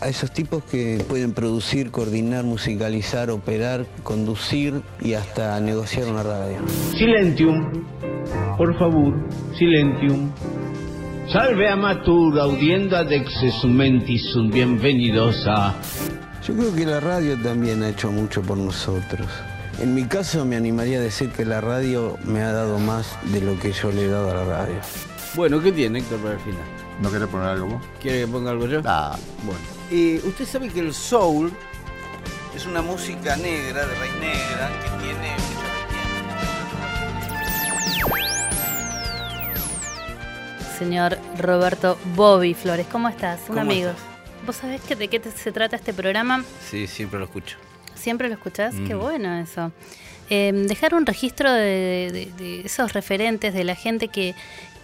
a esos tipos que pueden producir, coordinar, musicalizar, operar, conducir y hasta negociar una radio. Silentium, por favor, silentium. Salve amatur, audienda dexesumentisum, bienvenidos a... Yo creo que la radio también ha hecho mucho por nosotros. En mi caso me animaría a decir que la radio me ha dado más de lo que yo le he dado a la radio. Bueno, ¿qué tiene Héctor para el final? ¿No querés poner algo vos? ¿Quiere que ponga algo yo? Ah, Bueno. Eh, usted sabe que el soul es una música negra, de raíz negra, que tiene Señor Roberto Bobby Flores, ¿cómo estás? Un ¿Cómo amigo. estás? ¿Vos sabés que de qué te- se trata este programa? Sí, siempre lo escucho. ¿Siempre lo escuchás? Qué Mm. bueno eso. Eh, dejar un registro de, de- de esos referentes, de la gente que,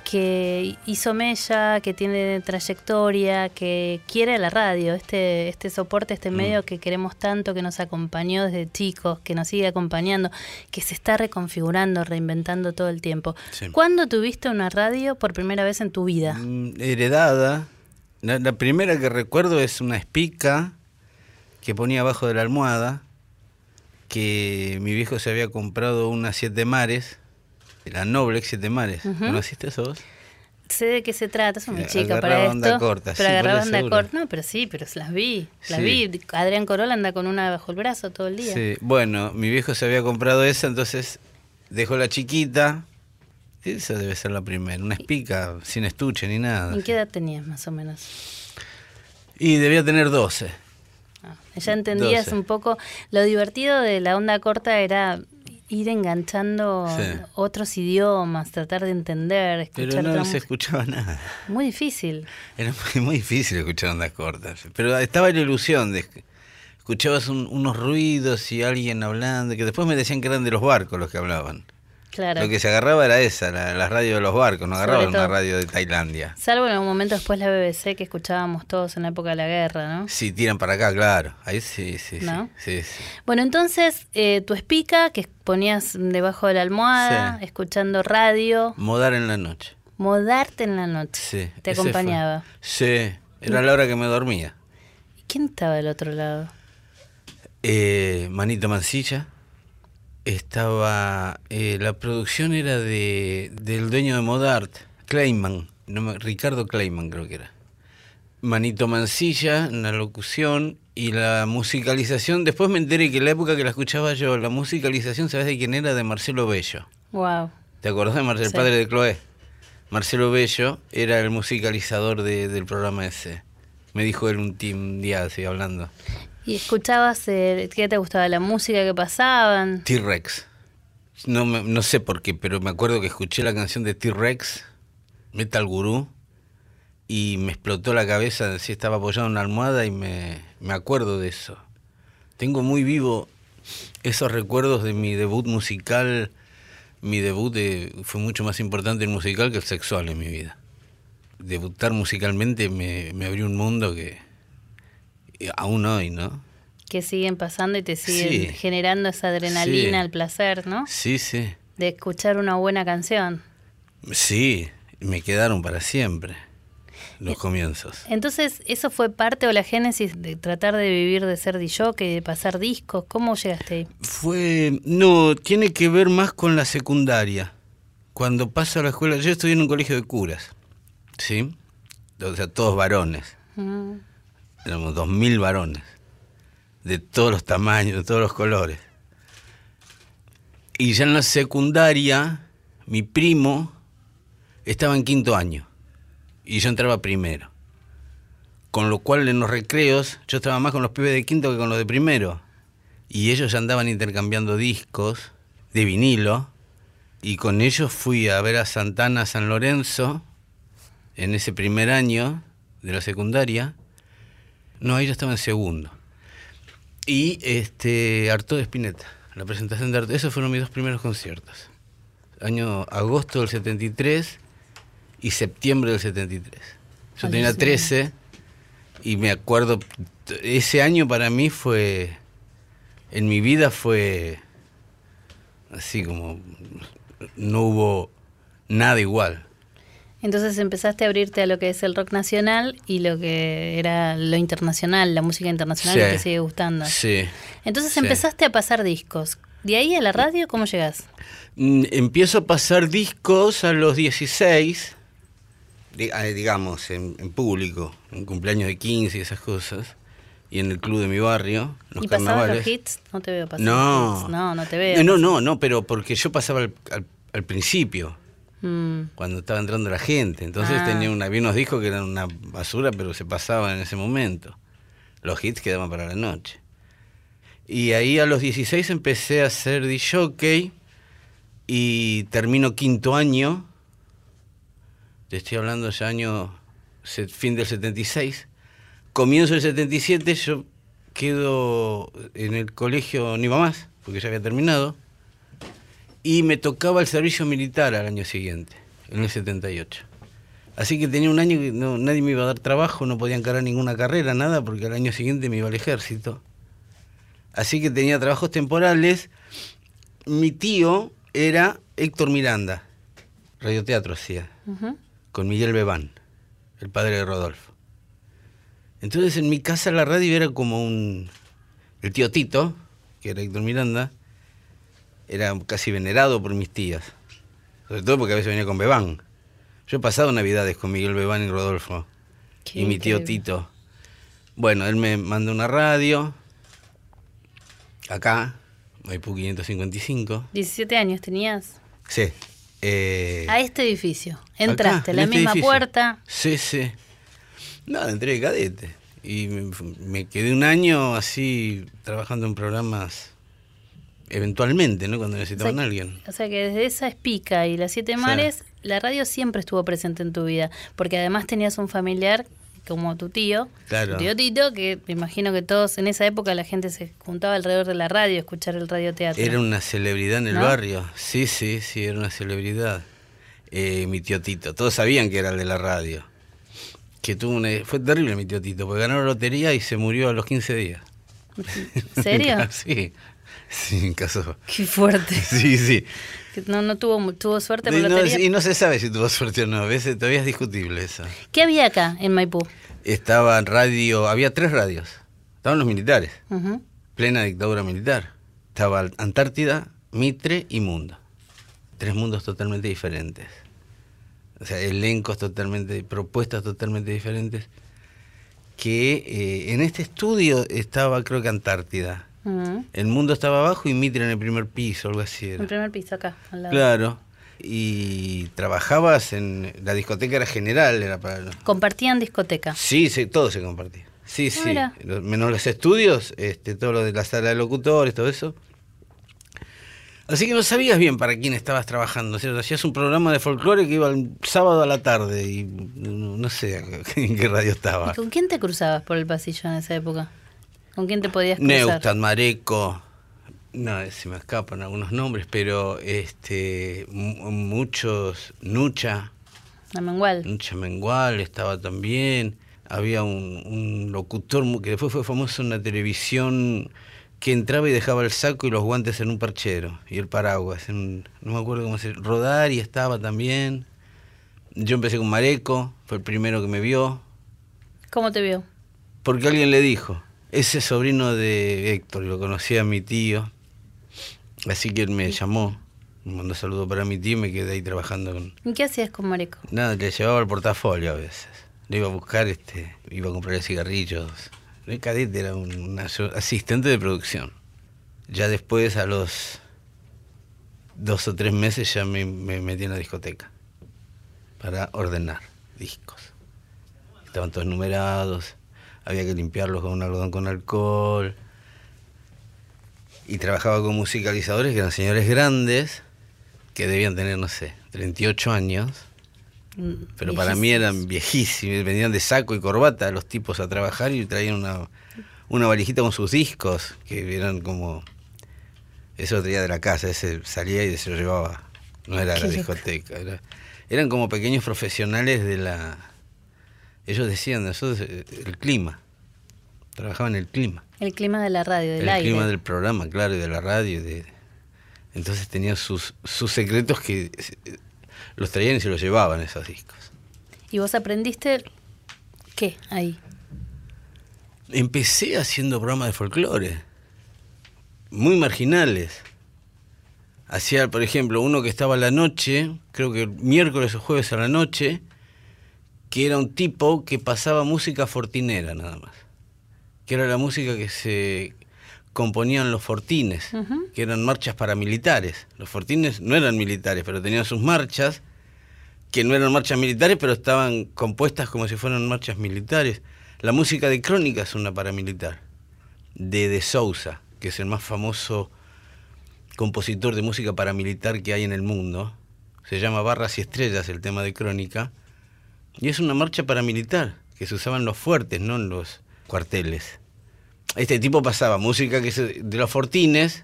que hizo mella, que tiene trayectoria, que quiere la radio, este, este soporte, este Mm. medio que queremos tanto, que nos acompañó desde chicos, que nos sigue acompañando, que se está reconfigurando, reinventando todo el tiempo. Sí. ¿Cuándo tuviste una radio por primera vez en tu vida? Mm, Heredada. La, la primera que recuerdo es una espica que ponía abajo de la almohada, que mi viejo se había comprado una Siete Mares, la Noblex Siete Mares. Ujú. ¿Conociste eso vos? Sé de qué se trata, soy muy chica para onda esto. corta, pero sí, agarraba onda seguro. corta. No, pero sí, pero las vi. Las Sí. vi. Adrián Corolla anda con una bajo el brazo todo el día. Sí, bueno, mi viejo se había comprado esa, entonces dejó la chiquita. Esa debe ser la primera, una espica sin estuche ni nada. ¿En qué edad tenías más o menos? Y debía tener 12. Ah, ya entendías 12. un poco. Lo divertido de la onda corta era ir enganchando Sí. otros idiomas, tratar de entender, escuchar Pero no se escuchaba nada. Muy difícil. Era muy, muy difícil escuchar ondas cortas. Pero estaba la ilusión de escuchabas un- unos ruidos y alguien hablando, que después me decían que eran de los barcos los que hablaban. Claro. Lo que se agarraba era esa, la, la radio de los barcos, no agarraban una radio de Tailandia. Salvo en algún momento después la BBC que escuchábamos todos en la época de la guerra, ¿no? Sí, tiran para acá, claro. Ahí sí, sí, sí. ¿No? sí, sí. Bueno, entonces eh, tu espica que ponías debajo de la almohada, Sí. escuchando radio, Modar en la noche. modarte en la noche. Sí. Te fue. acompañaba. Sí, era la hora que me dormía. ¿Y quién estaba del otro lado? Eh, Manito Mancilla. Estaba. eh, la producción era de del dueño de Modart, Kleiman. No Ricardo Kleiman, creo que era. Manito Mancilla la locución y la musicalización. Después me enteré que en la época que la escuchaba yo, la musicalización, ¿sabes de quién era? De Marcelo Bello. Wow. ¿Te acordás de Marcelo, Sí. el padre de Chloé? Marcelo Bello era el musicalizador de- del programa ese. Me dijo él un, un día así hablando. ¿Y escuchabas eh, qué te gustaba? ¿La música que pasaban? T-Rex. No, no sé por qué, pero me acuerdo que escuché la canción de T-Rex, Metal Guru, y me explotó la cabeza, así estaba apoyado en una almohada y me, me acuerdo de eso. Tengo muy vivo esos recuerdos de mi debut musical. Mi debut de- fue mucho más importante el musical que el sexual en mi vida. Debutar musicalmente me, me abrió un mundo que eh, aún hoy, ¿no? Que siguen pasando y te siguen Sí. generando esa adrenalina, Sí. el placer, ¿no? Sí, sí. De escuchar una buena canción. Sí, me quedaron para siempre los comienzos. Entonces, ¿eso fue parte o la génesis de tratar de vivir de ser DJ, de pasar discos? ¿Cómo llegaste ahí? Fue, no, tiene que ver más con la secundaria. Cuando paso a la escuela, yo estudié en un colegio de curas, ¿sí? O sea, todos varones, Mm, éramos dos mil varones, de todos los tamaños, de todos los colores. Y ya en la secundaria, mi primo estaba en quinto año y yo entraba primero. Con lo cual en los recreos yo estaba más con los pibes de quinto que con los de primero. Y ellos ya andaban intercambiando discos de vinilo. Y con ellos fui a ver a Santana San Lorenzo en ese primer año de la secundaria. No, ya estaba en segundo. Y este Arto de Spinetta, la presentación de Arto. Esos fueron mis dos primeros conciertos. Año agosto del 73 y septiembre del 73. Yo tenía Buenísimo. 13 y me acuerdo, ese año para mí fue, en mi vida fue así como, no hubo nada igual. Entonces empezaste a abrirte a lo que es el rock nacional y lo que era lo internacional, la música internacional que Sí. te sigue gustando. Sí. Entonces sí. empezaste a pasar discos. ¿De ahí a la radio cómo llegas? Mm, Empiezo a pasar discos a los 16, di- ah, digamos, en, en público, en cumpleaños de 15 y esas cosas, y en el club de mi barrio, los ¿Y pasabas los hits? No te veo pasar No. hits. No, no te veo. No, no, no, pero porque yo pasaba al, al- al principio, Mm, cuando estaba entrando la gente. Entonces Ah. tenía una, había unos discos que eran una basura, pero se pasaban en ese momento. Los hits quedaban para la noche. Y ahí a los 16 empecé a ser DJ y termino quinto año. Te estoy hablando ya año fin del 76. Comienzo el 77, yo quedo en el colegio ni más, porque ya había terminado. Y me tocaba el servicio militar al año siguiente, en el 78. Así que tenía un año que no, nadie me iba a dar trabajo, no podía encarar ninguna carrera, nada, porque al año siguiente me iba al ejército. Así que tenía trabajos temporales. Mi tío era Héctor Miranda, radioteatro hacía, ujú. con Miguel Bebán, el padre de Rodolfo. Entonces en mi casa la radio era como un... El tío Tito, que era Héctor Miranda, era casi venerado por mis tías. Sobre todo porque a veces venía con Bebán. Yo he pasado navidades con Miguel Bebán y Rodolfo. Qué y mi tío. Tito. Bueno, él me mandó una radio. Acá, Maipú 555. 17 años tenías. Sí. eh, A este edificio. Entraste, acá, la en este misma edificio. puerta. Sí, sí. Nada, entré de cadete. Y me, me quedé un año así trabajando en programas eventualmente, ¿no? Cuando necesitaban a alguien. O sea que desde esa espica y las siete mares, la radio siempre estuvo presente en tu vida. Porque además tenías un familiar como tu tío, Claro. tío Tito, que me imagino que todos en esa época la gente se juntaba alrededor de la radio a escuchar el radioteatro. Era una celebridad en el ¿No? barrio. Sí, sí, sí, era una celebridad. Eh, mi tío Tito. Todos sabían que era el de la radio. Que tuvo una... Fue terrible mi tío Tito, porque ganó la lotería y se murió a los 15 días. ¿En serio? sí. Sí, en caso... Qué fuerte. Sí, sí. No, no tuvo, tuvo suerte Y no, y no se sabe si tuvo suerte o no. A veces todavía es discutible eso. ¿Qué había acá en Maipú? Estaba radio... Había tres radios. Estaban los militares. Plena dictadura militar. Estaba Antártida, Mitre y Mundo. Tres mundos totalmente diferentes. O sea, elencos totalmente, propuestas totalmente diferentes. Que eh, en este estudio estaba, creo que Antártida. El mundo estaba abajo y Mitre en el primer piso, algo así era. En primer piso, acá, al lado. Claro. Y trabajabas en. La discoteca era general, era para. Compartían discoteca. Sí, sí, todo se compartía. Sí, sí. Menos los estudios, este, todo lo de la sala de locutores, todo eso. Así que no sabías bien para quién estabas trabajando, ¿cierto? Hacías un programa de folclore que iba el sábado a la tarde y no, no sé en qué radio estaba. ¿Y con quién te cruzabas por el pasillo en esa época? ¿Con quién te podías cruzar? Neustadt, Mareco, no, se me escapan algunos nombres, pero este mu- muchos, Nucha, La Mengual. Nucha Mengual estaba también. Había un, un locutor que después fue famoso en la televisión que entraba y dejaba el saco y los guantes en un perchero y el paraguas. en no me acuerdo cómo se Rodar y estaba también. Yo empecé con Mareco, fue el primero que me vio, ¿Cómo te vio? porque alguien le dijo, ese es sobrino de Héctor, lo conocía mi tío. Así que él me llamó, me mandó saludo para mi tío y me quedé ahí trabajando con, ¿Y qué hacías con Mareco? Nada, le llevaba el portafolio a veces. Le iba a buscar, este, iba a comprarle cigarrillos. El cadete era un, asistente de producción. Ya después, a los dos o tres meses, ya me, me metí en la discoteca para ordenar discos. Estaban todos numerados, había que limpiarlos con un algodón con alcohol. Y trabajaba con musicalizadores que eran señores grandes, que debían tener, no sé, 38 años. Mm, Pero para mí eran viejísimos, venían de saco y corbata los tipos a trabajar y traían una, una valijita con sus discos, que eran como... Eso tenía de la casa, ese salía y se lo llevaba. No era la discoteca, eran como pequeños profesionales de la... Ellos decían, nosotros, eh, el clima. Trabajaban en el clima. El clima de la radio, del aire. El clima del programa, claro, y de la radio. De... Entonces tenían sus, sus secretos que eh, los traían y se los llevaban esos discos. ¿Y vos aprendiste qué ahí? Empecé haciendo programas de folclore, muy marginales. Hacía, por ejemplo, uno que estaba a la noche, creo que miércoles o jueves a la noche, que era un tipo que pasaba música fortinera nada más. Que era la música que se componían los fortines, que eran marchas paramilitares. Los fortines no eran militares, pero tenían sus marchas, que no eran marchas militares, pero estaban compuestas como si fueran marchas militares. La música de Crónica es una paramilitar, de De Sousa, que es el más famoso compositor de música paramilitar que hay en el mundo. Se llama Barras y Estrellas el tema de Crónica. Y es una marcha paramilitar, que se usaban los fuertes, no en los cuarteles este tipo pasaba música que de los Fortines.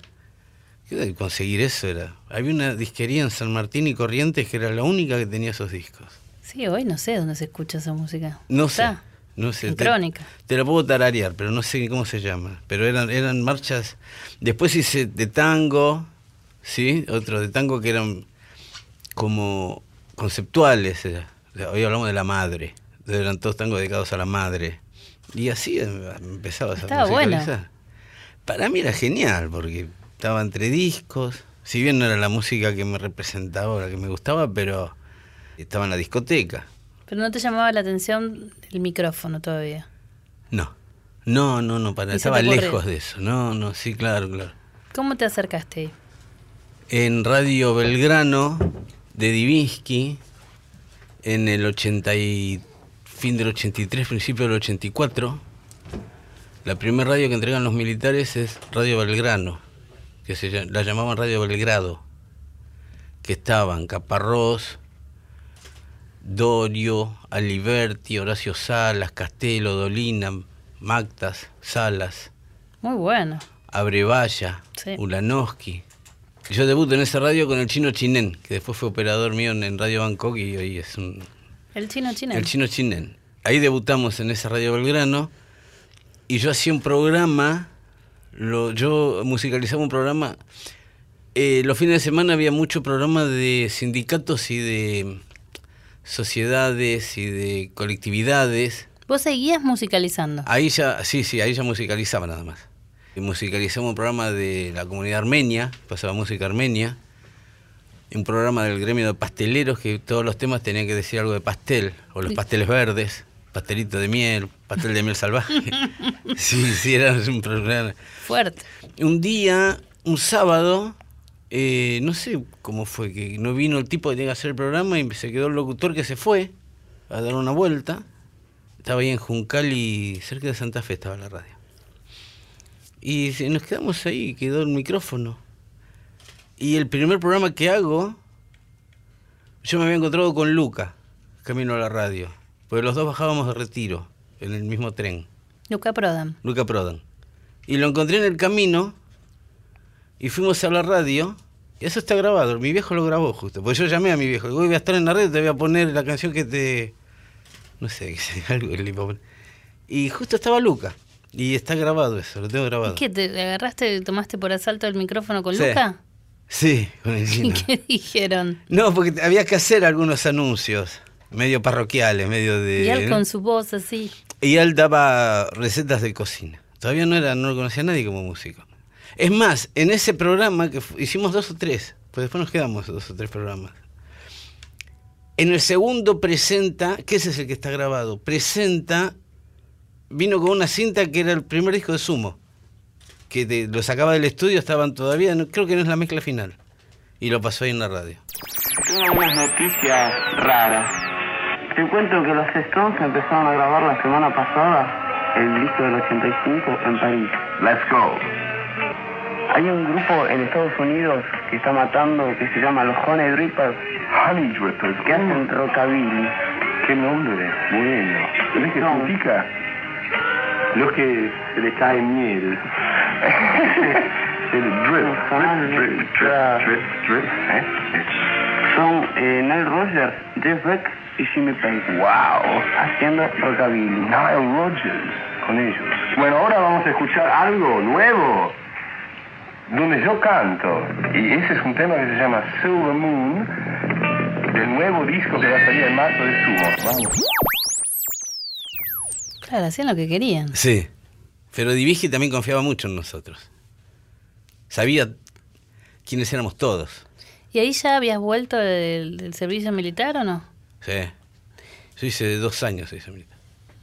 Conseguir eso era. Había una disquería en San Martín y Corrientes que era la única que tenía esos discos. Sí, hoy no sé dónde se escucha esa música. No sé. No sé. te, crónica. Te la puedo tararear, pero no sé cómo se llama. Pero eran, eran marchas. Después hice de tango, ¿sí? Otro de tango que eran como conceptuales. Hoy hablamos de la madre. Eran todos tangos dedicados a la madre. Y así empezaba a musicalizar. Para mí era genial, porque estaba entre discos. Si bien no era la música que me representaba o la que me gustaba, pero estaba en la discoteca. Pero no te llamaba la atención el micrófono todavía. No, no, no, no, para, estaba lejos de eso. No, no, sí, claro, claro. ¿Cómo te acercaste ahí? En Radio Belgrano de Divinsky, en el 83 fin del 83, principio del 84, la primera radio que entregan los militares es Radio Belgrano, que se la llamaban Radio Belgrado, que estaban Caparrós, Dorio, Aliberti, Horacio Salas, Castelo, Dolina, Mactas, Salas. Muy bueno. Abrevaya, Ulanowski. Yo debuto en esa radio con el chino Chinen, que después fue operador mío en Radio Bangkok y hoy es un el chino chinen. El chino chinen. Ahí debutamos en esa radio Belgrano y yo hacía un programa, lo, yo musicalizaba un programa. Eh, los fines de semana había mucho programa de sindicatos y de sociedades y de colectividades. ¿Vos seguías musicalizando? Ahí ya, sí, sí, ahí ya musicalizaba nada más. Musicalizamos un programa de la comunidad armenia, pasaba música armenia un programa del gremio de pasteleros que todos los temas tenían que decir algo de pastel, o los pasteles verdes, pastelito de miel, pastel de miel salvaje. sí, sí, era un programa. Fuerte. Un día, un sábado, eh, no sé cómo fue, que no vino el tipo que tenía que hacer el programa y se quedó el locutor que se fue a dar una vuelta. Estaba ahí en Juncal y cerca de Santa Fe estaba la radio. Y nos quedamos ahí, quedó el micrófono. Y el primer programa que hago, yo me había encontrado con Luca, camino a la radio. Porque los dos bajábamos de retiro, en el mismo tren. Luca Prodan. Luca Prodan. Y lo encontré en el camino y fuimos a la radio. Y eso está grabado, mi viejo lo grabó justo. Porque yo llamé a mi viejo, digo, voy a estar en la radio, te voy a poner la canción que te... No sé, algo. Y justo estaba Luca. Y está grabado eso, lo tengo grabado. ¿Qué? ¿Te agarraste, tomaste por asalto el micrófono con Luca? Sí, con el ¿Y qué dijeron? No, porque había que hacer algunos anuncios, medio parroquiales, medio de... Y él con su voz así. Y él daba recetas de cocina. Todavía no era, no lo conocía nadie como músico. Es más, en ese programa que hicimos dos o tres, pues después nos quedamos dos o tres programas. En el segundo presenta, que ese es el que está grabado, presenta, vino con una cinta que era el primer disco de Sumo que lo sacaba del estudio, estaban todavía, creo que no es la mezcla final. Y lo pasó ahí en la radio. Tengo unas noticias raras. Te cuento que los Stones empezaron a grabar la semana pasada el disco del 85 en París. Let's go. Hay un grupo en Estados Unidos que está matando que se llama los Honey Drippers. Honey Drippers. Que hacen rockabilly. Qué nombre. Bueno. ¿Sabes qué significa? Los que se le cae miel. El drip, drip, drip, drip, drip, drip, ¿eh? Son eh, Nile Rodgers, Jeff Beck y Jimmy Page. Wow. Haciendo rockabilly. Nile Rodgers con ellos. Bueno, ahora vamos a escuchar algo nuevo donde yo canto. Y ese es un tema que se llama Silver Moon del nuevo disco que va a salir en marzo de Sumo. Vamos. Claro, hacían lo que querían. Sí. Pero Divigi también confiaba mucho en nosotros. Sabía quiénes éramos todos. ¿Y ahí ya habías vuelto del, del servicio militar o no? Sí. Yo hice dos años ese militar.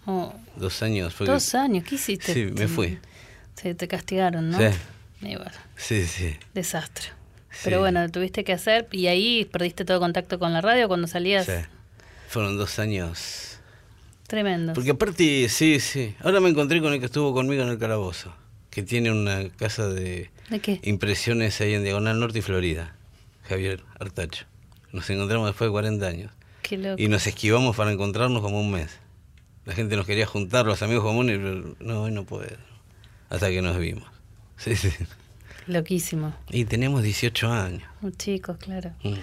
Oh, Dos años. fue que- dos años, ¿qué hiciste? Sí, me fui. Se te castigaron, ¿no? Sí. Y bueno, Sí, sí. desastre. Sí. Pero bueno, lo tuviste que hacer y ahí perdiste todo contacto con la radio cuando salías. sí. Fueron dos años. Tremendo. Porque aparte, sí, sí. Ahora me encontré con el que estuvo conmigo en el calabozo. Que tiene una casa de ¿De qué? impresiones ahí en Diagonal Norte y Florida. Javier Artacho. Nos encontramos después de 40 años. Qué loco. Y nos esquivamos para encontrarnos como un mes. La gente nos quería juntar, los amigos comunes, pero no, hoy no puedo. Hasta que nos vimos. Sí, sí. Loquísimo. Y tenemos 18 años. Chicos, claro. Mm.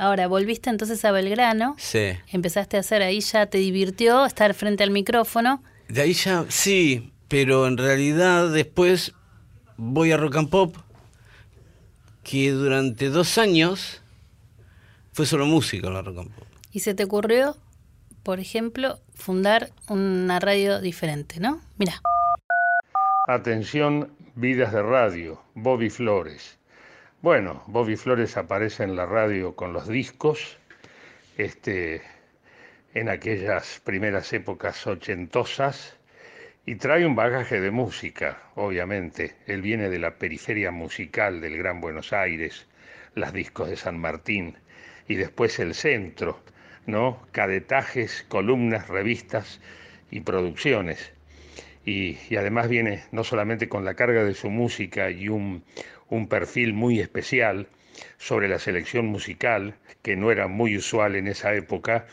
Ahora, volviste entonces a Belgrano. Sí. Empezaste a hacer ahí, ya te divirtió estar frente al micrófono. De ahí ya, sí, pero en realidad después voy a Rock and Pop, que durante dos años fue solo música la Rock and Pop. Y se te ocurrió, por ejemplo, fundar una radio diferente, ¿no? Mira. Atención, vidas de radio, Bobby Flores. Bueno, Bobby Flores aparece en la radio con los discos, este, en aquellas primeras épocas ochentosas, y trae un bagaje de música, obviamente. Él viene de la periferia musical del Gran Buenos Aires, las discos de San Martín, y después el centro, ¿no? Cadetajes, columnas, revistas y producciones y, y además viene no solamente con la carga de su música y un, un perfil muy especial sobre la selección musical, que no era muy usual en esa época,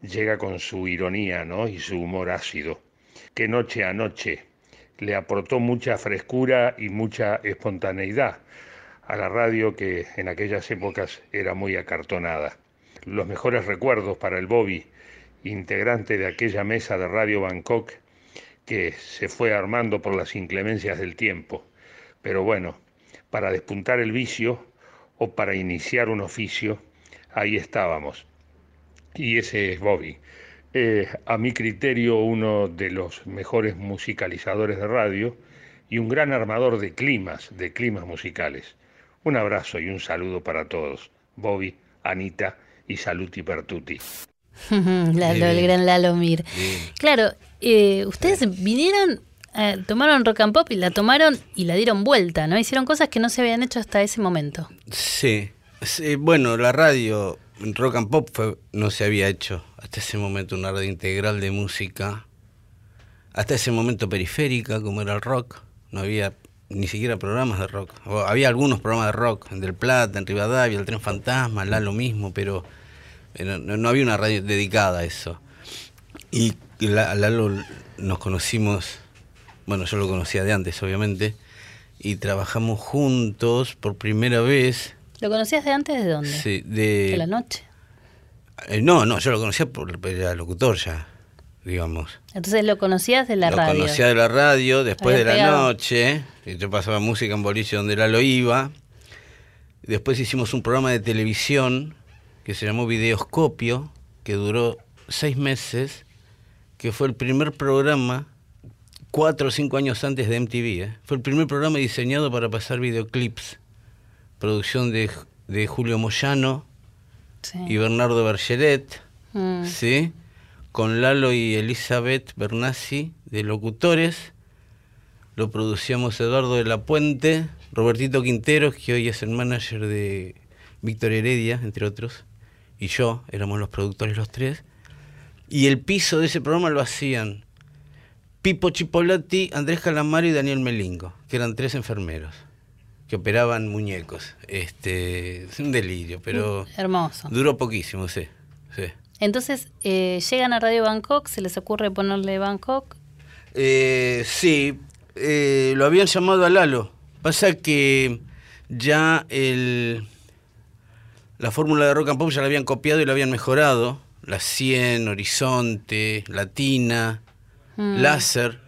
llega con su ironía ¿no? y su humor ácido, que noche a noche le aportó mucha frescura y mucha espontaneidad a la radio que en aquellas épocas era muy acartonada. Los mejores recuerdos para el Bobby, integrante de aquella mesa de Radio Bangkok, que se fue armando por las inclemencias del tiempo. Pero bueno, para despuntar el vicio o para iniciar un oficio, ahí estábamos. Y ese es Bobby. Eh, a mi criterio, uno de los mejores musicalizadores de radio y un gran armador de climas, de climas musicales. Un abrazo y un saludo para todos. Bobby, Anita y Saluti Pertuti. Lalo, el gran Lalo Mir. Bien. Claro, eh, ustedes vinieron, eh, tomaron rock and pop y la tomaron y la dieron vuelta, ¿no? Hicieron cosas que no se habían hecho hasta ese momento. Sí. Sí, Bueno, la radio Rock and Pop fue- no se había hecho hasta ese momento una radio integral de música. Hasta ese momento periférica, como era el rock. No había ni siquiera programas de rock. Había algunos programas de rock, en Del Plata, en Rivadavia, el Tren Fantasma, la lo mismo, pero, pero no, no había una radio dedicada a eso. Y la- Lalo nos conocimos, bueno, yo lo conocía de antes, obviamente, y trabajamos juntos por primera vez. ¿Lo conocías de antes de dónde? Sí, de, De la noche. Eh, no, no, yo lo conocía por era locutor ya, digamos. Entonces lo conocías de la lo radio. conocía de la radio, después de la pegado. noche, y yo pasaba música en boliche donde la lo iba. Después hicimos un programa de televisión que se llamó Videoscopio, que duró seis meses, que fue el primer programa, cuatro o cinco años antes de MTV, ¿eh? fue el primer programa diseñado para pasar videoclips, producción de, de Julio Moyano Sí. y Bernardo Bergeret. Mm. ¿sí? Con Lalo y Elizabeth Bernassi de locutores. Lo producíamos Eduardo de la Puente, Robertito Quinteros, que hoy es el manager de Víctor Heredia, entre otros, y yo, éramos los productores los tres. Y el piso de ese programa lo hacían Pipo Chipolati, Andrés Calamaro y Daniel Melingo, que eran tres enfermeros que operaban muñecos. Este, es un delirio, pero Hermoso. duró poquísimo, sí. sí. Entonces eh, llegan a Radio Bangkok, se les ocurre ponerle Bangkok. Eh, sí, eh, lo habían llamado a Lalo. Pasa que ya el, la fórmula de rock and pop ya la habían copiado y la habían mejorado. La 100, Horizonte, Latina, Mm. Láser.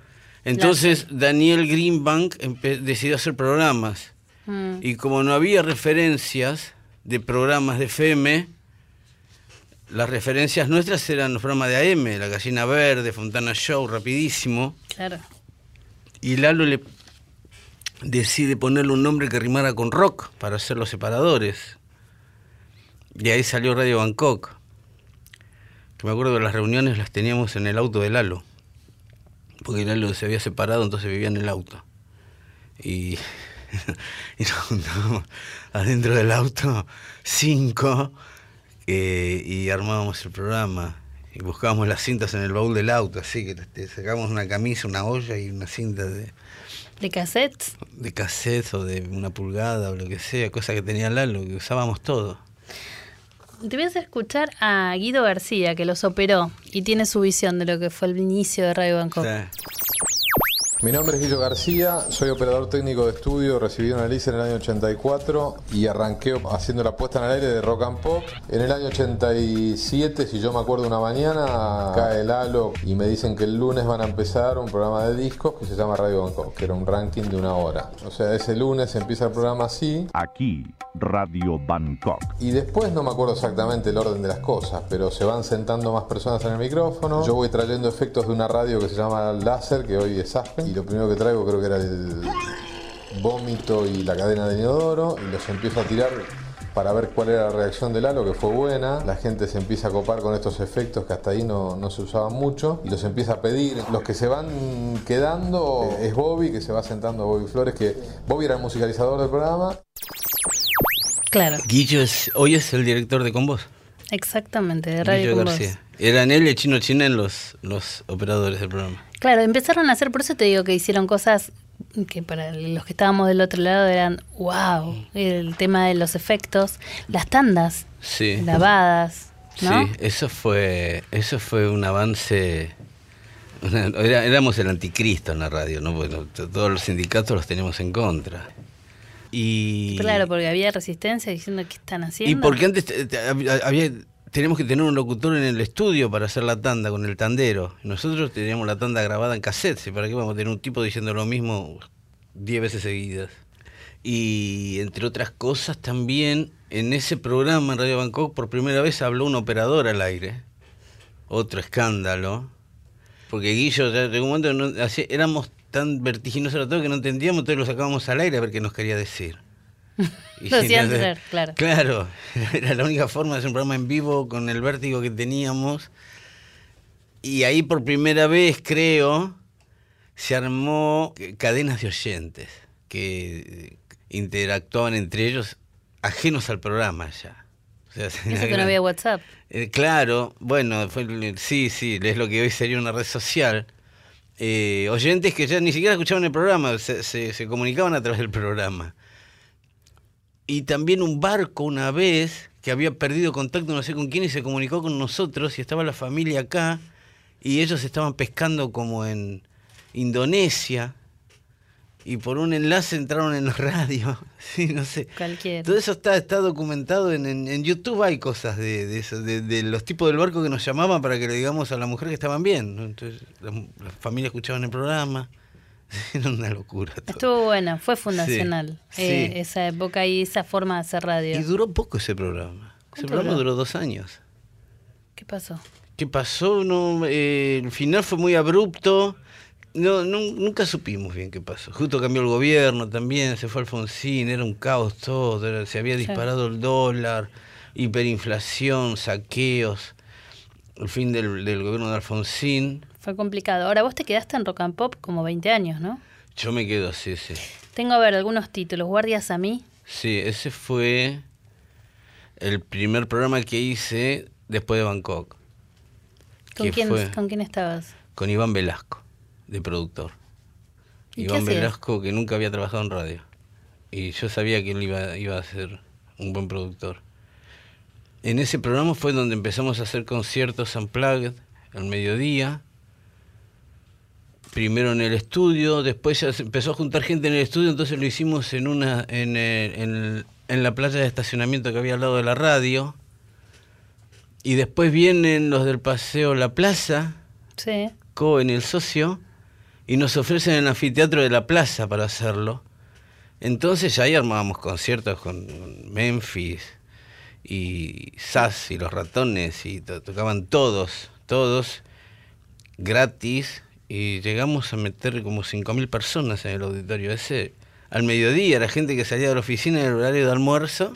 Entonces Daniel Greenbank decidió hacer programas. Mm. Y como no había referencias de programas de FM, las referencias nuestras eran los programas de AM, La Gallina Verde, Fontana Show, rapidísimo. Claro. Y Lalo le decide ponerle un nombre que rimara con rock para hacer los separadores. Y ahí salió Radio Bangkok. Que me acuerdo que las reuniones las teníamos en el auto de Lalo. Porque Lalo se había separado, entonces vivía en el auto. Y, y nos juntábamos adentro del auto cinco eh, y armábamos el programa. Y buscábamos las cintas en el baúl del auto, así que te sacábamos una camisa, una olla y una cinta de, ¿De cassettes? de cassette o de una pulgada o lo que sea, cosa que tenía Lalo, que usábamos todo. Te voy escuchar a Guido García, que los operó y tiene su visión de lo que fue el inicio de Radio Bangkok. Sea, Mi nombre es Guillo García, soy operador técnico de estudio, recibí una licencia en el año 84 y arranqué haciendo la puesta en el aire de Rock and Pop. En el año 87, si yo me acuerdo una mañana, cae el halo y me dicen que el lunes van a empezar un programa de discos que se llama Radio Bangkok, que era un ranking de una hora. O sea, ese lunes empieza el programa así Aquí, Radio Bangkok. y después no me acuerdo exactamente el orden de las cosas, pero se van sentando más personas en el micrófono. Yo voy trayendo efectos de una radio que se llama Láser, que hoy es Aspen. Y lo primero que traigo creo que era el vómito y la cadena de inodoro. Y los empiezo a tirar para ver cuál era la reacción del halo, que fue buena. La gente se empieza a copar con estos efectos que hasta ahí no, no se usaban mucho. Y los empieza a pedir. Los que se van quedando es Bobby, que se va sentando Bobby Flores, que Bobby era el musicalizador del programa. Claro, Guillo es, hoy es el director de Con Vos. exactamente, de Radio Guillo. García. Eran él y el Chino Chinen los, los operadores del programa. Claro, empezaron a hacer, por eso te digo que hicieron cosas que para los que estábamos del otro lado eran wow, el tema de los efectos, las tandas Sí. grabadas, ¿no? Sí, eso fue, eso fue un avance. una- era- éramos el anticristo en la radio, ¿no? Bueno, todos los sindicatos los teníamos en contra. Y, Claro, porque había resistencia diciendo que están haciendo. y porque antes te- te- había, teníamos que tener un locutor en el estudio para hacer la tanda con el tandero. Nosotros teníamos la tanda grabada en cassette. ¿para qué vamos a tener un tipo diciendo lo mismo 10 veces seguidas? Y entre otras cosas también, en ese programa en Radio Bangkok por primera vez habló un operador al aire. Otro escándalo. Porque Guillo, ya llegó un momento no- así- éramos tan vertiginosos que no entendíamos, entonces lo sacábamos al aire a ver qué nos quería decir. Y Lo hacían hacer, claro. Claro, era la única forma de hacer un programa en vivo con el vértigo que teníamos. Y ahí por primera vez, creo, se armó cadenas de oyentes que interactuaban entre ellos ajenos al programa ya. O sea, Eso que no había WhatsApp. eh, claro, bueno, fue, sí, sí, es lo que hoy sería una red social. Eh, oyentes que ya ni siquiera escuchaban el programa, se, se- se comunicaban a través del programa. Y también un barco una vez que había perdido contacto no sé con quién y se comunicó con nosotros y estaba la familia acá y ellos estaban pescando como en Indonesia y por un enlace entraron en la radio, sí, no sé. Todo eso está, está documentado en, en, en YouTube, hay cosas de, de eso, de, de los tipos del barco que nos llamaban para que le digamos a la mujer que estaban bien. Entonces la, la familia escuchaban el programa. Era una locura. todo. Estuvo buena, fue fundacional Sí, eh, sí. esa época y esa forma de hacer radio. Y duró poco ese programa. Ese ¿Cuánto programa duró? duró dos años. ¿Qué pasó? ¿Qué pasó? No, eh, el final fue muy abrupto. No, nu- nunca supimos bien qué pasó. Justo cambió el gobierno también, se fue Alfonsín, era un caos todo, era- se había Sí. disparado el dólar, hiperinflación, saqueos, el fin del, del gobierno de Alfonsín. Fue complicado. Ahora vos te quedaste en Rock and Pop como 20 años, ¿no? Yo me quedo así, sí. Tengo a ver algunos títulos. Guardias a mí. Sí, ese fue el primer programa que hice después de Bangkok. ¿Con quién, fue ¿Con quién estabas? con Iván Velasco, de productor. ¿Y qué Iván? Velasco que nunca había trabajado en radio. Y yo sabía que él iba, iba a ser un buen productor. En ese programa fue donde empezamos a hacer conciertos unplugged al mediodía. primero en el estudio, después ya se empezó a juntar gente en el estudio, entonces lo hicimos en una en, eh, en- en la playa de estacionamiento que había al lado de la radio. Y después vienen los del paseo La Plaza, Sí. Cohen y el socio, y nos ofrecen el anfiteatro de la plaza para hacerlo. Entonces ya ahí armábamos conciertos con Memphis y Sass y los ratones y to- tocaban todos, todos gratis y llegamos a meter como 5.000 personas en el auditorio ese al mediodía, era gente que salía de la oficina en el horario de almuerzo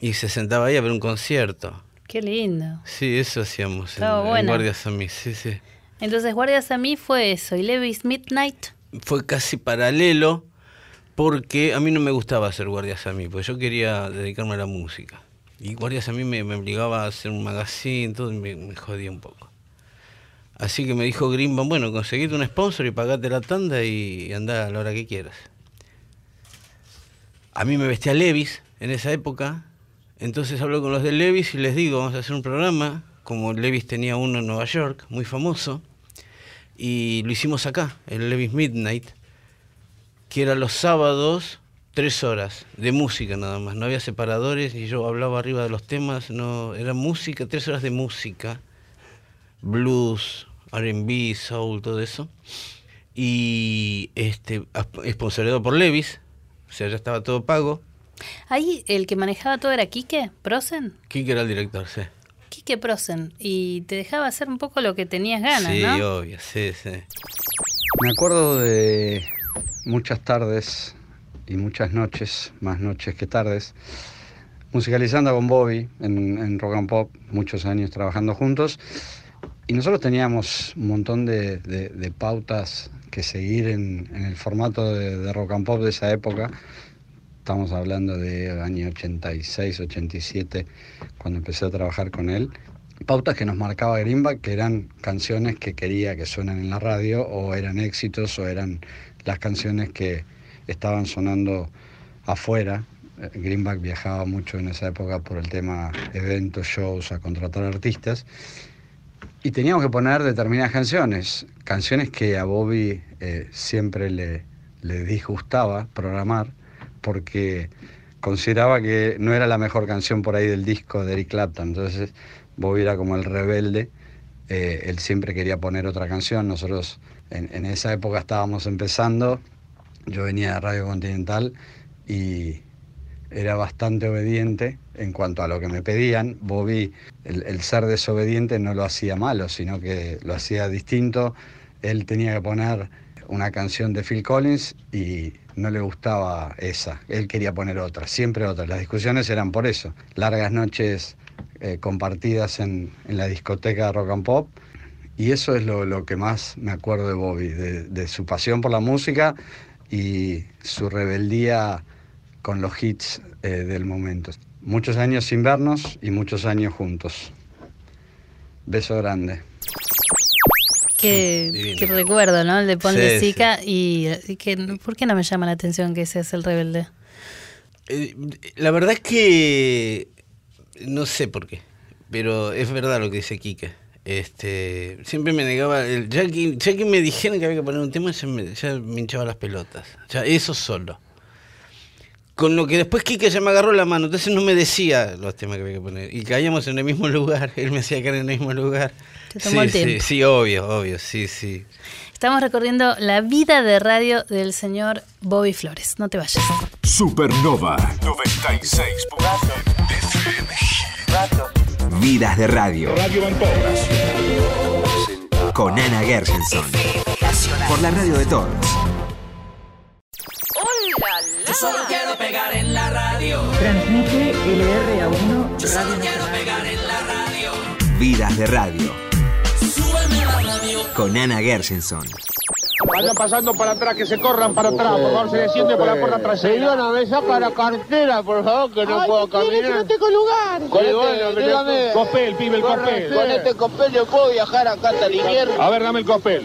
y se sentaba ahí a ver un concierto. Qué lindo. Sí, eso hacíamos en, Estaba en buena. Guardias a mí, sí, sí. Entonces, Guardias a mí fue eso. ¿Y Levis Midnight? fue casi paralelo porque a mí no me gustaba hacer guardias a mí, porque yo quería dedicarme a la música. Y guardias a mí me, me obligaba a hacer un magazine, y me, me jodía un poco. Así que me dijo Greenbaum, bueno, conseguite un sponsor y pagate la tanda y anda a la hora que quieras. A mí me vestía Levis en esa época, entonces hablo con los de Levis y les digo, vamos a hacer un programa, como Levis tenía uno en Nueva York, muy famoso, y lo hicimos acá, en Levis Midnight, que era los sábados, tres horas de música nada más, no había separadores y yo hablaba arriba de los temas, no, era música, tres horas de música, blues, R&B, soul, todo eso, y este, esponsoreado por Levis, o sea, ya estaba todo pago, Ahí el que manejaba todo era Quique Prosen. Quique era el director, sí. Quique Prosen. Y te dejaba hacer un poco lo que tenías ganas, sí, ¿no? obvio, sí, sí. Me acuerdo de muchas tardes y muchas noches, más noches que tardes, musicalizando con Bobby en, Rock and Pop, muchos años trabajando juntos. Y nosotros teníamos un montón de, pautas que seguir en, el formato de, de Rock and Pop de esa época. Estamos hablando de año 86, 87, cuando empecé a trabajar con él. Pautas que nos marcaba Greenback, que eran canciones que quería que suenan en la radio, o eran éxitos, o eran las canciones que estaban sonando afuera. Eh, Greenback viajaba mucho en esa época por el tema eventos, shows, a contratar artistas. Y teníamos que poner determinadas canciones, canciones que a Bobby eh, siempre le, le disgustaba programar, porque consideraba que no era la mejor canción por ahí del disco de Eric Clapton. Entonces Bobby era como el rebelde, eh, él siempre quería poner otra canción. Nosotros en, en esa época estábamos empezando, yo venía de Radio Continental y era bastante obediente en cuanto a lo que me pedían. Bobby, el, ser desobediente no lo hacía malo, sino que lo hacía distinto. Él tenía que poner una canción de Phil Collins y no le gustaba esa. Él quería poner otra, siempre otra. Las discusiones eran por eso. Largas noches eh, compartidas en, en la discoteca de rock and pop. Y eso es lo, lo que más me acuerdo de Bobby, de, de su pasión por la música y su rebeldía con los hits eh, del momento. Muchos años sin vernos y muchos años juntos. Beso grande. Qué, recuerdo, ¿no? El de Pon de Sí, Sica. Y, y que, ¿por qué no me llama la atención que seas el rebelde? Eh, la verdad es que no sé por qué, pero es verdad lo que dice Kike. Este, siempre me negaba, el, ya, que, ya que me dijeron que había que poner un tema, ya me, ya me hinchaba las pelotas. Ya eso solo. Con lo que después Kike ya me agarró la mano, entonces no me decía los temas que había que poner. Y caíamos en el mismo lugar, él me hacía caer en el mismo lugar. Te tomó sí, el tiempo. Sí, sí, obvio, obvio, sí, sí. Estamos recorriendo la vida de radio del señor Bobby Flores. No te vayas. Supernova 96. Vidas de radio. Con Ana Gershenson. Por la radio de todos. Yo solo quiero pegar en la radio. Transmite LRA1 Yo solo quiero pegar en la radio. Vidas de radio. Súbeme la radio. Con Ana Gershenson. Vayan pasando para atrás, que se corran para atrás. Por favor, se desciende por la puerta trasera. Señora, me saca la cartera, por favor, que no puedo caminar. no tengo lugar. Con Sí, este, bueno, dígame, Copel, pibe, el copel. Con este copel yo puedo viajar acá hasta el invierno. A ver, dame el copel.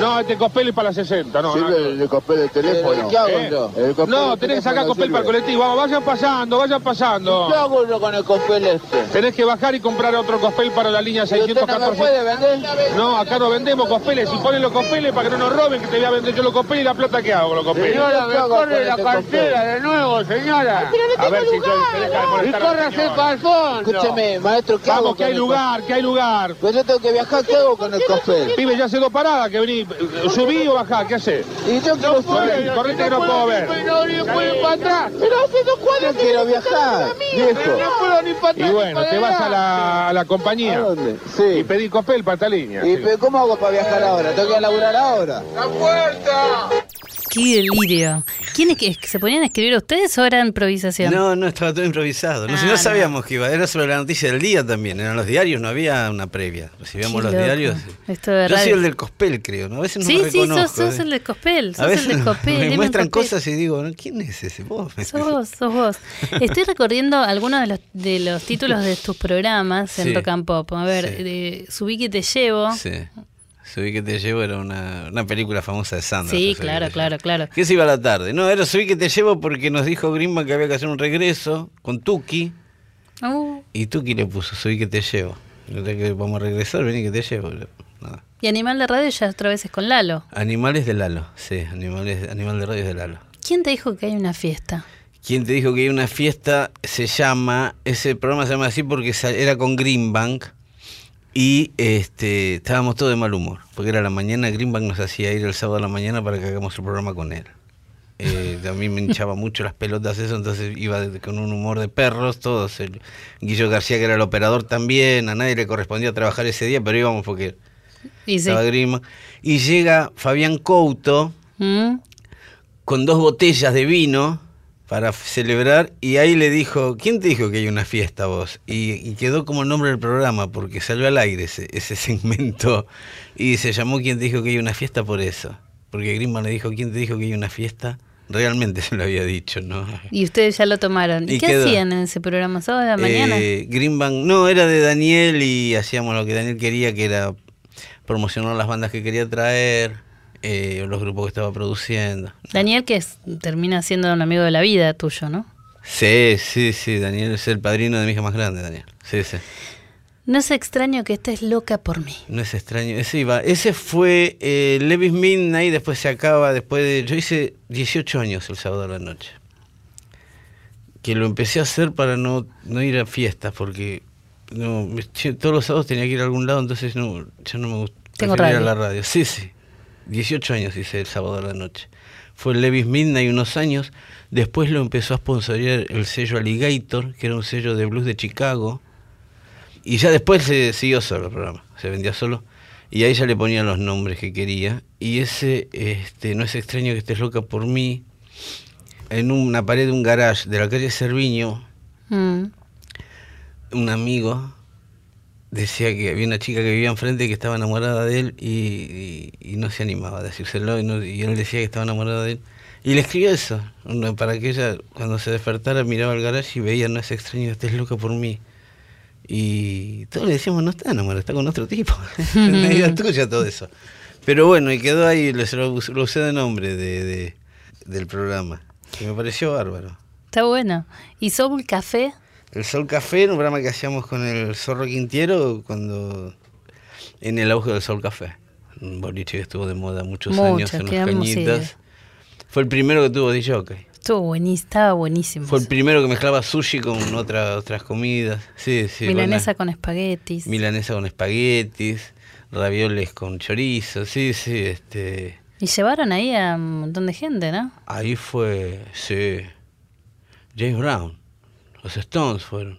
No, este copel es para la 60, no. no. el copel de teléfono. ¿Qué hago ¿Eh? yo? El copel No, tenés que sacar copel para el colectivo. Vamos, vayan pasando, vayan pasando. ¿Qué hago yo con el copel este? Tenés que bajar y comprar otro cospel para la línea ¿Y usted no me 614. puede vender? No, acá no vendemos cospeles. Si ponen los cospeles para que no nos roben, que te voy a vender yo los cospeles y la plata que hago con los cospeles. Señora, me corre la cartera de nuevo, señora. A ver si yo te deja de Y córrase para el fondo. Escúcheme, maestro, ¿qué hago Vamos, que con hay lugar, que hay lugar. Pues yo tengo que viajar, ¿qué hago con el copel? Pibe, ya hace dos paradas que vení. ¿Subí o bajá? ¿Qué haces? Y yo quiero Corre, correte que no puedo ver. No, ni puedo para atrás. Pero hace dos cuadras Yo quiero viajar, viejo. No puedo ni para atrás Y bueno, te vas a la, a la compañía. ¿A dónde? Sí. Y pedí copel para esta línea. ¿Y cómo hago para viajar ahora? ¿Tengo que ir a laburar ahora? ¡La puerta! Qué delirio. ¿Quiénes que se ponían a escribir ustedes o era improvisación? No, no, estaba todo improvisado. No, si Ah, no no. sabíamos que iba, era sobre la noticia del día también. Eran los diarios, no había una previa. Recibíamos los diarios. Esto de Yo soy el del cospel, creo, ¿no? A veces no sí, me sí, sos, sos ¿eh? el de Cospel. Sos A veces el de no- Cospel. me muestran Cospel. cosas y digo, ¿no? ¿quién es ese? Vos. Sos vos, sos vos. Estoy recorriendo algunos de los, de los títulos de tus programas en Sí. Rock and Pop. A ver, Sí. de Subí que te llevo. Sí. Subí que te llevo era una, una película famosa de Sandra. Sí, claro, claro, claro. Que se iba a la tarde. No, era Subí que te llevo porque nos dijo Greenman que había que hacer un regreso con Tuki. Uh, Y Tuki le puso Subí que te llevo. Que vamos a regresar, vení que te llevo. Nada. y Animal de Radio ya otra vez es con Lalo. Animales de Lalo, sí, animales, animal de radio es de Lalo. ¿Quién te dijo que hay una fiesta? ¿Quién te dijo que hay una fiesta? Se llama, ese programa se llama así porque era con Greenbank y este, estábamos todos de mal humor, porque era la mañana, Greenbank nos hacía ir el sábado a la mañana para que hagamos el programa con él. Eh, a mí me hinchaba mucho las pelotas eso, entonces iba con un humor de perros, todos. El, Guillo García, que era el operador también, a nadie le correspondía trabajar ese día, pero íbamos porque Y sí. estaba Greenbank. Y llega Fabián Couto, ¿Mm? con dos botellas de vino para celebrar y ahí le dijo, ¿quién te dijo que hay una fiesta vos? Y, y quedó como el nombre del programa porque salió al aire ese, ese segmento y se llamó ¿Quién te dijo que hay una fiesta? por eso. Porque Grimman le dijo, ¿quién te dijo que hay una fiesta? Realmente se lo había dicho, ¿no? Y ustedes ya lo tomaron. ¿Y, Y qué quedó. hacían en ese programa? ¿Sábado de la mañana? Eh, Greenbank, no, era de Daniel y hacíamos lo que Daniel quería, que era promocionar las bandas que quería traer, eh, los grupos que estaba produciendo. Daniel, que es- termina siendo un amigo de la vida tuyo, ¿no? Sí, sí, sí, Daniel es el padrino de mi hija más grande, Daniel. Sí, sí. No es extraño que estés loca por mí. No es extraño. Ese iba. Ese fue eh, Levis Midnight, después se acaba, después de. Yo hice 18 años el sábado a la noche. Que lo empecé a hacer para no, no ir a fiestas, porque no, todos los sábados tenía que ir a algún lado, entonces no, ya no me gusta. Ir a la radio. Sí, sí. 18 años hice el sábado a la noche. Fue el Levis Midnight unos años. Después lo empezó a sponsorear el sello Alligator, que era un sello de blues de Chicago. Y ya después se siguió solo el programa, se vendía solo. Y ahí ya le ponía los nombres que quería. Y ese, este, no es extraño que estés loca por mí. En una pared de un garage de la calle Cerviño, Mm. un amigo decía que había una chica que vivía enfrente que estaba enamorada de él y, y- y no se animaba a decírselo. Y, no- y él decía que estaba enamorada de él. Y le escribió eso, para que ella cuando se despertara miraba al garage y veía, no es extraño estés loca por mí. Y todos le decíamos, no está enamorada, está con otro tipo. es tuya todo eso. Pero bueno, y quedó ahí, lo, lo usé de nombre de, de- del programa, que me pareció bárbaro. Está bueno. ¿Y Soul Café? El Sol Café, un programa que hacíamos con el Zorro Quintiero cuando en el auge del Sol Café. Un boliche que estuvo de moda muchos Mucho, años en los cañitas. Fue el primero que tuvo DJ. Estuvo buenísimo, estaba buenísimo. Fue el primero que mezclaba sushi con otra- otras comidas. Sí, sí. Milanesa con con espaguetis. la- milanesa con espaguetis, ravioles con chorizo. Sí, sí, este. Y llevaron ahí a un montón de gente, ¿no? Ahí fue, sí. James Brown, los Stones fueron.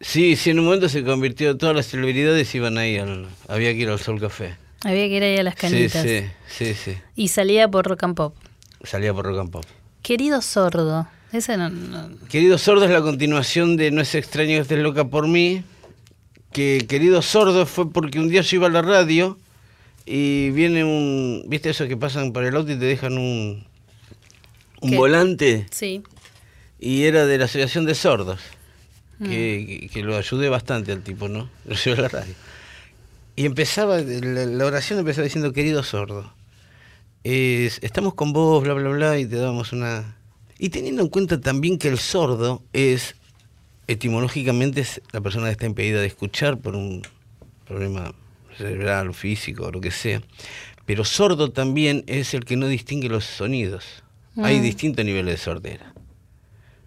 Sí, sí, en un momento se convirtió, todas las celebridades iban ahí, al, había que ir al Sol Café. Había que ir ahí a las Sí, cañitas. sí, sí, sí. Y salía por Rock and Pop. Salía por Rock and Pop. Querido sordo. Ese no, no- Querido Sordo es la continuación de No es extraño que estés loca por mí. Que Querido Sordo fue porque un día yo iba a la radio y viene un, ¿viste eso que pasan por el auto y te dejan un, un ¿Qué? volante? Sí. Y era de la Asociación de Sordos, Mm. que, que- lo ayudé bastante al tipo, ¿no? Lo llevé a la radio. Y empezaba, la, la oración empezaba diciendo, querido sordo, es- estamos con vos, bla, bla, bla, y te damos una... Y teniendo en cuenta también que el sordo es, etimológicamente, es la persona que está impedida de escuchar por un problema cerebral físico lo que sea. Pero sordo también es el que no distingue los sonidos. Hay Mm. distintos niveles de sordera.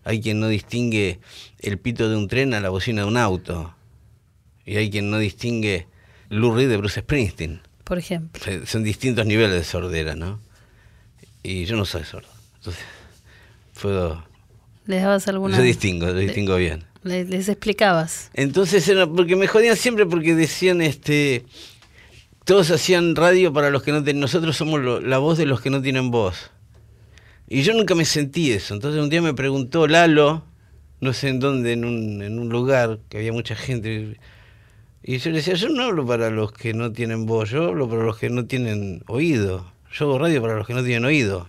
Hay quien no distingue el pito de un tren a la bocina de un auto. Y hay quien no distingue Lou Reed de Bruce Springsteen. Por ejemplo. Son distintos niveles de sordera, ¿no? Y yo no soy sordo. Entonces, puedo... ¿Les dabas alguna...? Yo distingo, lo distingo bien. le- les explicabas. Entonces era porque me jodían siempre porque decían este todos hacían radio para los que no tienen nosotros somos lo- la voz de los que no tienen voz. Y yo nunca me sentí eso. Entonces un día me preguntó Lalo, no sé en dónde, en un, en un lugar que había mucha gente. Y yo le decía, yo no hablo para los que no tienen voz, yo hablo para los que no tienen oído. Yo hago radio para los que no tienen oído.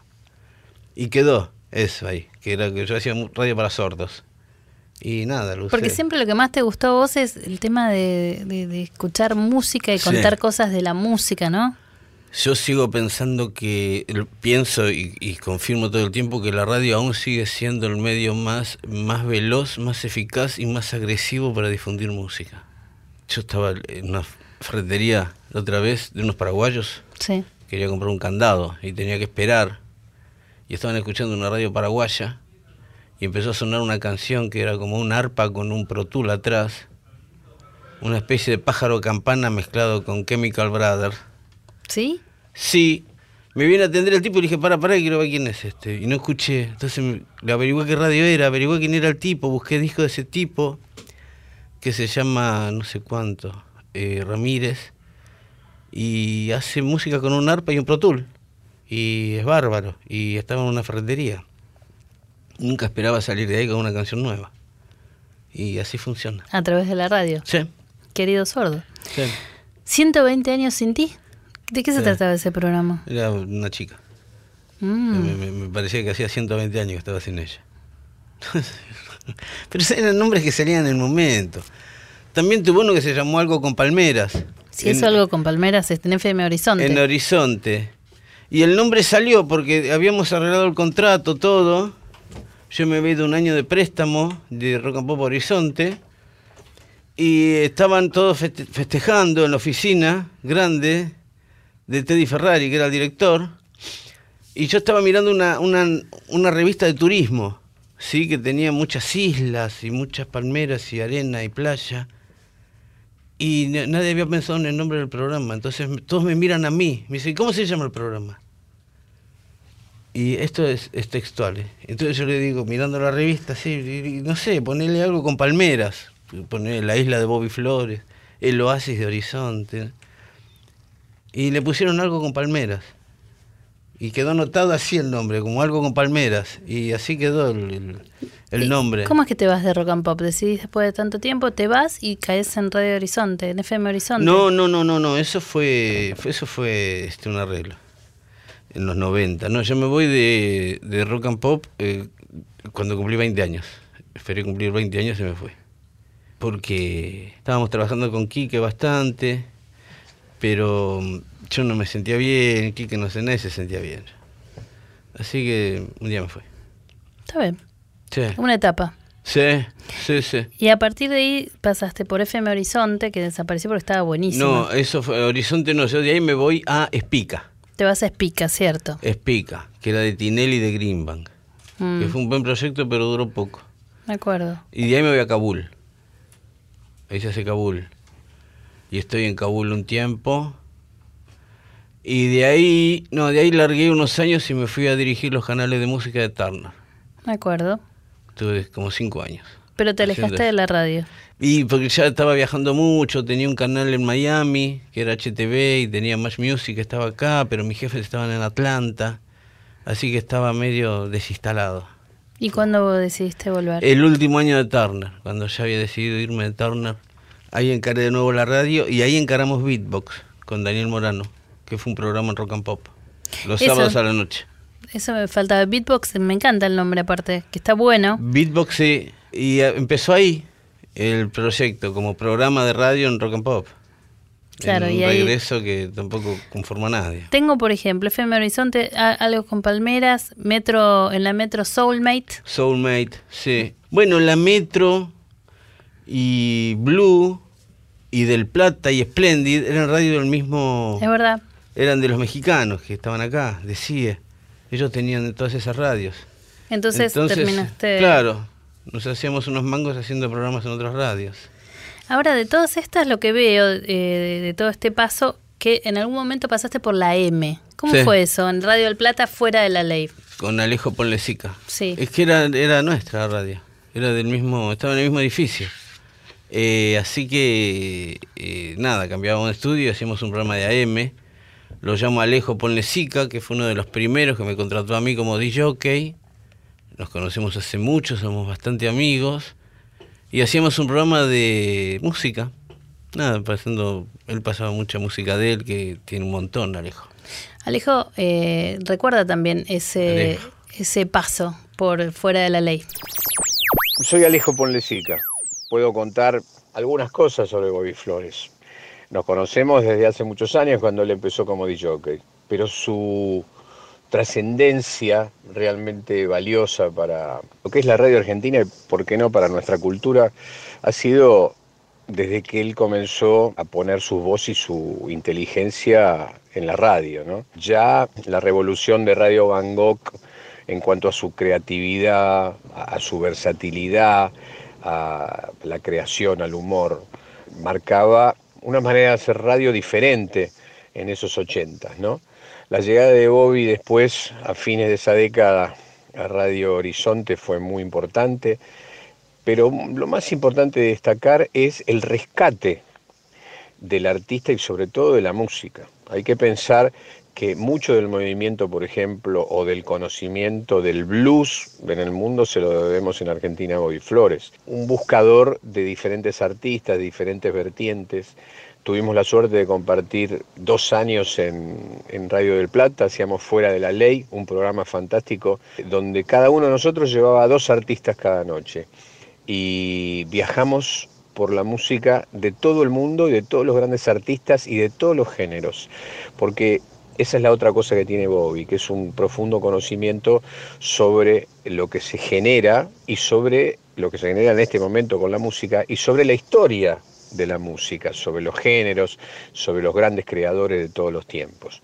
Y quedó eso ahí, que era que yo hacía radio para sordos. Y nada, lo Porque usé. siempre lo que más te gustó a vos es el tema de, de- de escuchar música y Sí. contar cosas de la música, ¿no? Yo sigo pensando que, pienso y, y confirmo todo el tiempo que la radio aún sigue siendo el medio más, más veloz, más eficaz y más agresivo para difundir música. Yo estaba en una ferretería la otra vez de unos paraguayos, Sí. quería comprar un candado y tenía que esperar. Y estaban escuchando una radio paraguaya y empezó a sonar una canción que era como un arpa con un protul atrás, una especie de pájaro campana mezclado con Chemical Brother. ¿Sí? Sí, me viene a atender el tipo y le dije, para, para, quiero ver quién es este. Y no escuché. Entonces me- le averigué qué radio era, averigué quién era el tipo, busqué disco de ese tipo, que se llama no sé cuánto, eh, Ramírez, y hace música con un arpa y un protul. Y es bárbaro, y estaba en una ferretería. Nunca esperaba salir de ahí con una canción nueva. Y así funciona. A través de la radio. Sí. Querido sordo. Sí. 120 años sin ti. ¿De qué se trataba ese programa? Era una chica. Mm. Me, me- me parecía que hacía 120 años que estaba sin ella. Pero eran nombres que salían en el momento. También tuvo uno que se llamó algo con palmeras. Si eso algo con palmeras está en FM Horizonte. en Horizonte. Y el nombre salió porque habíamos arreglado el contrato, todo. Yo me había ido un año de préstamo de Rock and Pop Horizonte. Y estaban todos feste- festejando en la oficina grande de Teddy Ferrari, que era el director. Y yo estaba mirando una, una, una revista de turismo, ¿sí? que tenía muchas islas y muchas palmeras y arena y playa. Y na- nadie había pensado en el nombre del programa. Entonces todos me miran a mí. Me dicen, ¿cómo se llama el programa? Y esto es, textual. ¿eh? Entonces yo le digo, mirando la revista, sí, no sé, ponerle algo con palmeras. Ponerle la isla de Bobby Flores, el oasis de Horizonte. Y le pusieron algo con palmeras. Y quedó anotado así el nombre, como algo con palmeras. Y así quedó el, el- el nombre. ¿Cómo es que te vas de Rock and Pop? Decidís después de tanto tiempo, te vas y caes en Radio Horizonte, en FM Horizonte. No, no, no, no, no, eso fue, fue- eso fue este, un arreglo. En los 90. No, yo me voy de, de rock and pop eh, cuando cumplí 20 años. Esperé cumplir 20 años y me fui. Porque estábamos trabajando con Quique bastante, pero mm, yo no me sentía bien, Quique no sé, nadie se sentía bien. Así que un día me fui. Está bien. Sí, Una etapa. sí, sí. sí. Y a partir de ahí pasaste por FM Horizonte, que desapareció porque estaba buenísimo. No, eso fue Horizonte, no, yo de ahí me voy a Espica. Te vas a Espica, ¿cierto? Espica, que era de Tinelli de Greenbank. Mm, que fue un buen proyecto, pero duró poco. Me acuerdo. Y de ahí me voy a Kabul. Ahí se hace Kabul. Y estoy en Kabul un tiempo. Y de ahí, no, de ahí largué unos años y me fui a dirigir los canales de música de Turner. Me acuerdo. Tuve como cinco años. Pero te alejaste de la radio. Y porque ya estaba viajando mucho, tenía un canal en Miami, que era HTV, y tenía Match Music, estaba acá, pero mis jefes estaban en Atlanta. Así que estaba medio desinstalado. ¿Y cuándo decidiste volver? El último año de Turner, cuando ya había decidido irme de Turner, ahí encaré de nuevo la radio y ahí encaramos Beatbox con Daniel Morano. que fue un programa en Rock and Pop. Los Eso. sábados a la noche. Eso me faltaba. Beatbox, me encanta el nombre aparte, que está bueno. Beatbox sí, y eh, empezó ahí el proyecto como programa de radio en Rock and Pop. Claro, en un y ahí- regreso que tampoco conforma a nadie. Tengo, por ejemplo, FM Horizonte, a- algo con Palmeras, Metro, en la Metro Soulmate. Soulmate, sí. Bueno, la Metro y Blue y Del Plata y Splendid eran radio del mismo... Es verdad. Eran de los mexicanos que estaban acá, decía. Ellos tenían todas esas radios. Entonces, terminaste. Claro, nos hacíamos unos mangos haciendo programas en otras radios. Ahora, de todas estas, lo que veo eh, de, de todo este paso, que en algún momento pasaste por la M. ¿Cómo Sí. fue eso? En Radio del Plata, fuera de la ley. Con Alejo Ponlesica. Sí. Es que era, era nuestra radio. Era del mismo, estaba en el mismo edificio. Eh, así que, eh, nada, cambiábamos de estudio, hacíamos un programa de AM. Lo llamo Alejo Ponlesica, que fue uno de los primeros que me contrató a mí como DJ. Nos conocemos hace mucho, somos bastante amigos. Y hacíamos un programa de música. Nada, pasando, él pasaba mucha música de él, que tiene un montón, Alejo. Alejo, eh, recuerda también ese, Alejo. ese paso por fuera de la ley. Soy Alejo Ponlesica. Puedo contar algunas cosas sobre Bobby Flores. Nos conocemos desde hace muchos años cuando él empezó como DJ, pero su trascendencia realmente valiosa para lo que es la radio argentina y, por qué no, para nuestra cultura, ha sido desde que él comenzó a poner su voz y su inteligencia en la radio. Ya la revolución de Radio Bangkok en cuanto a su creatividad, a su versatilidad, a la creación, al humor, marcaba una manera de hacer radio diferente en esos ochentas, ¿no? La llegada de Bobby después, a fines de esa década, a Radio Horizonte fue muy importante, pero lo más importante de destacar es el rescate del artista y sobre todo de la música. Hay que pensar que mucho del movimiento, por ejemplo, o del conocimiento del blues en el mundo se lo debemos en Argentina a Bobby Flores. Un buscador de diferentes artistas, de diferentes vertientes. Tuvimos la suerte de compartir dos años en, Radio del Plata, hacíamos Fuera de la Ley, un programa fantástico donde cada uno de nosotros llevaba dos artistas cada noche. Y viajamos por la música de todo el mundo y de todos los grandes artistas y de todos los géneros. Porque esa es la otra cosa que tiene Bobby, que es un profundo conocimiento sobre lo que se genera y sobre lo que se genera en este momento con la música y sobre la historia de la música, sobre los géneros, sobre los grandes creadores de todos los tiempos.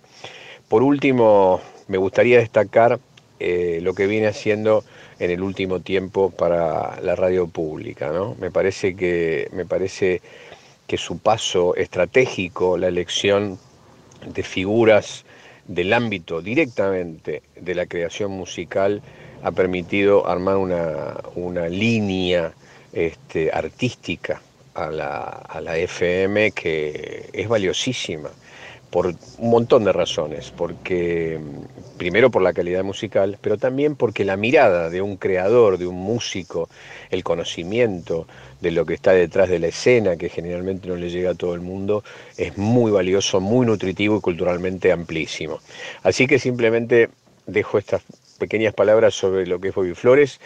Por último, me gustaría destacar eh, lo que viene haciendo en el último tiempo para la radio pública. ¿no? Me, parece que, me parece que su paso estratégico, la elección de figuras del ámbito directamente de la creación musical, ha permitido armar una, una línea este, artística a la, a la FM que es valiosísima por un montón de razones, porque primero por la calidad musical, pero también porque la mirada de un creador, de un músico, el conocimiento de lo que está detrás de la escena, que generalmente no le llega a todo el mundo, es muy valioso, muy nutritivo y culturalmente amplísimo. Así que simplemente dejo estas pequeñas palabras sobre lo que es Bobby Flores,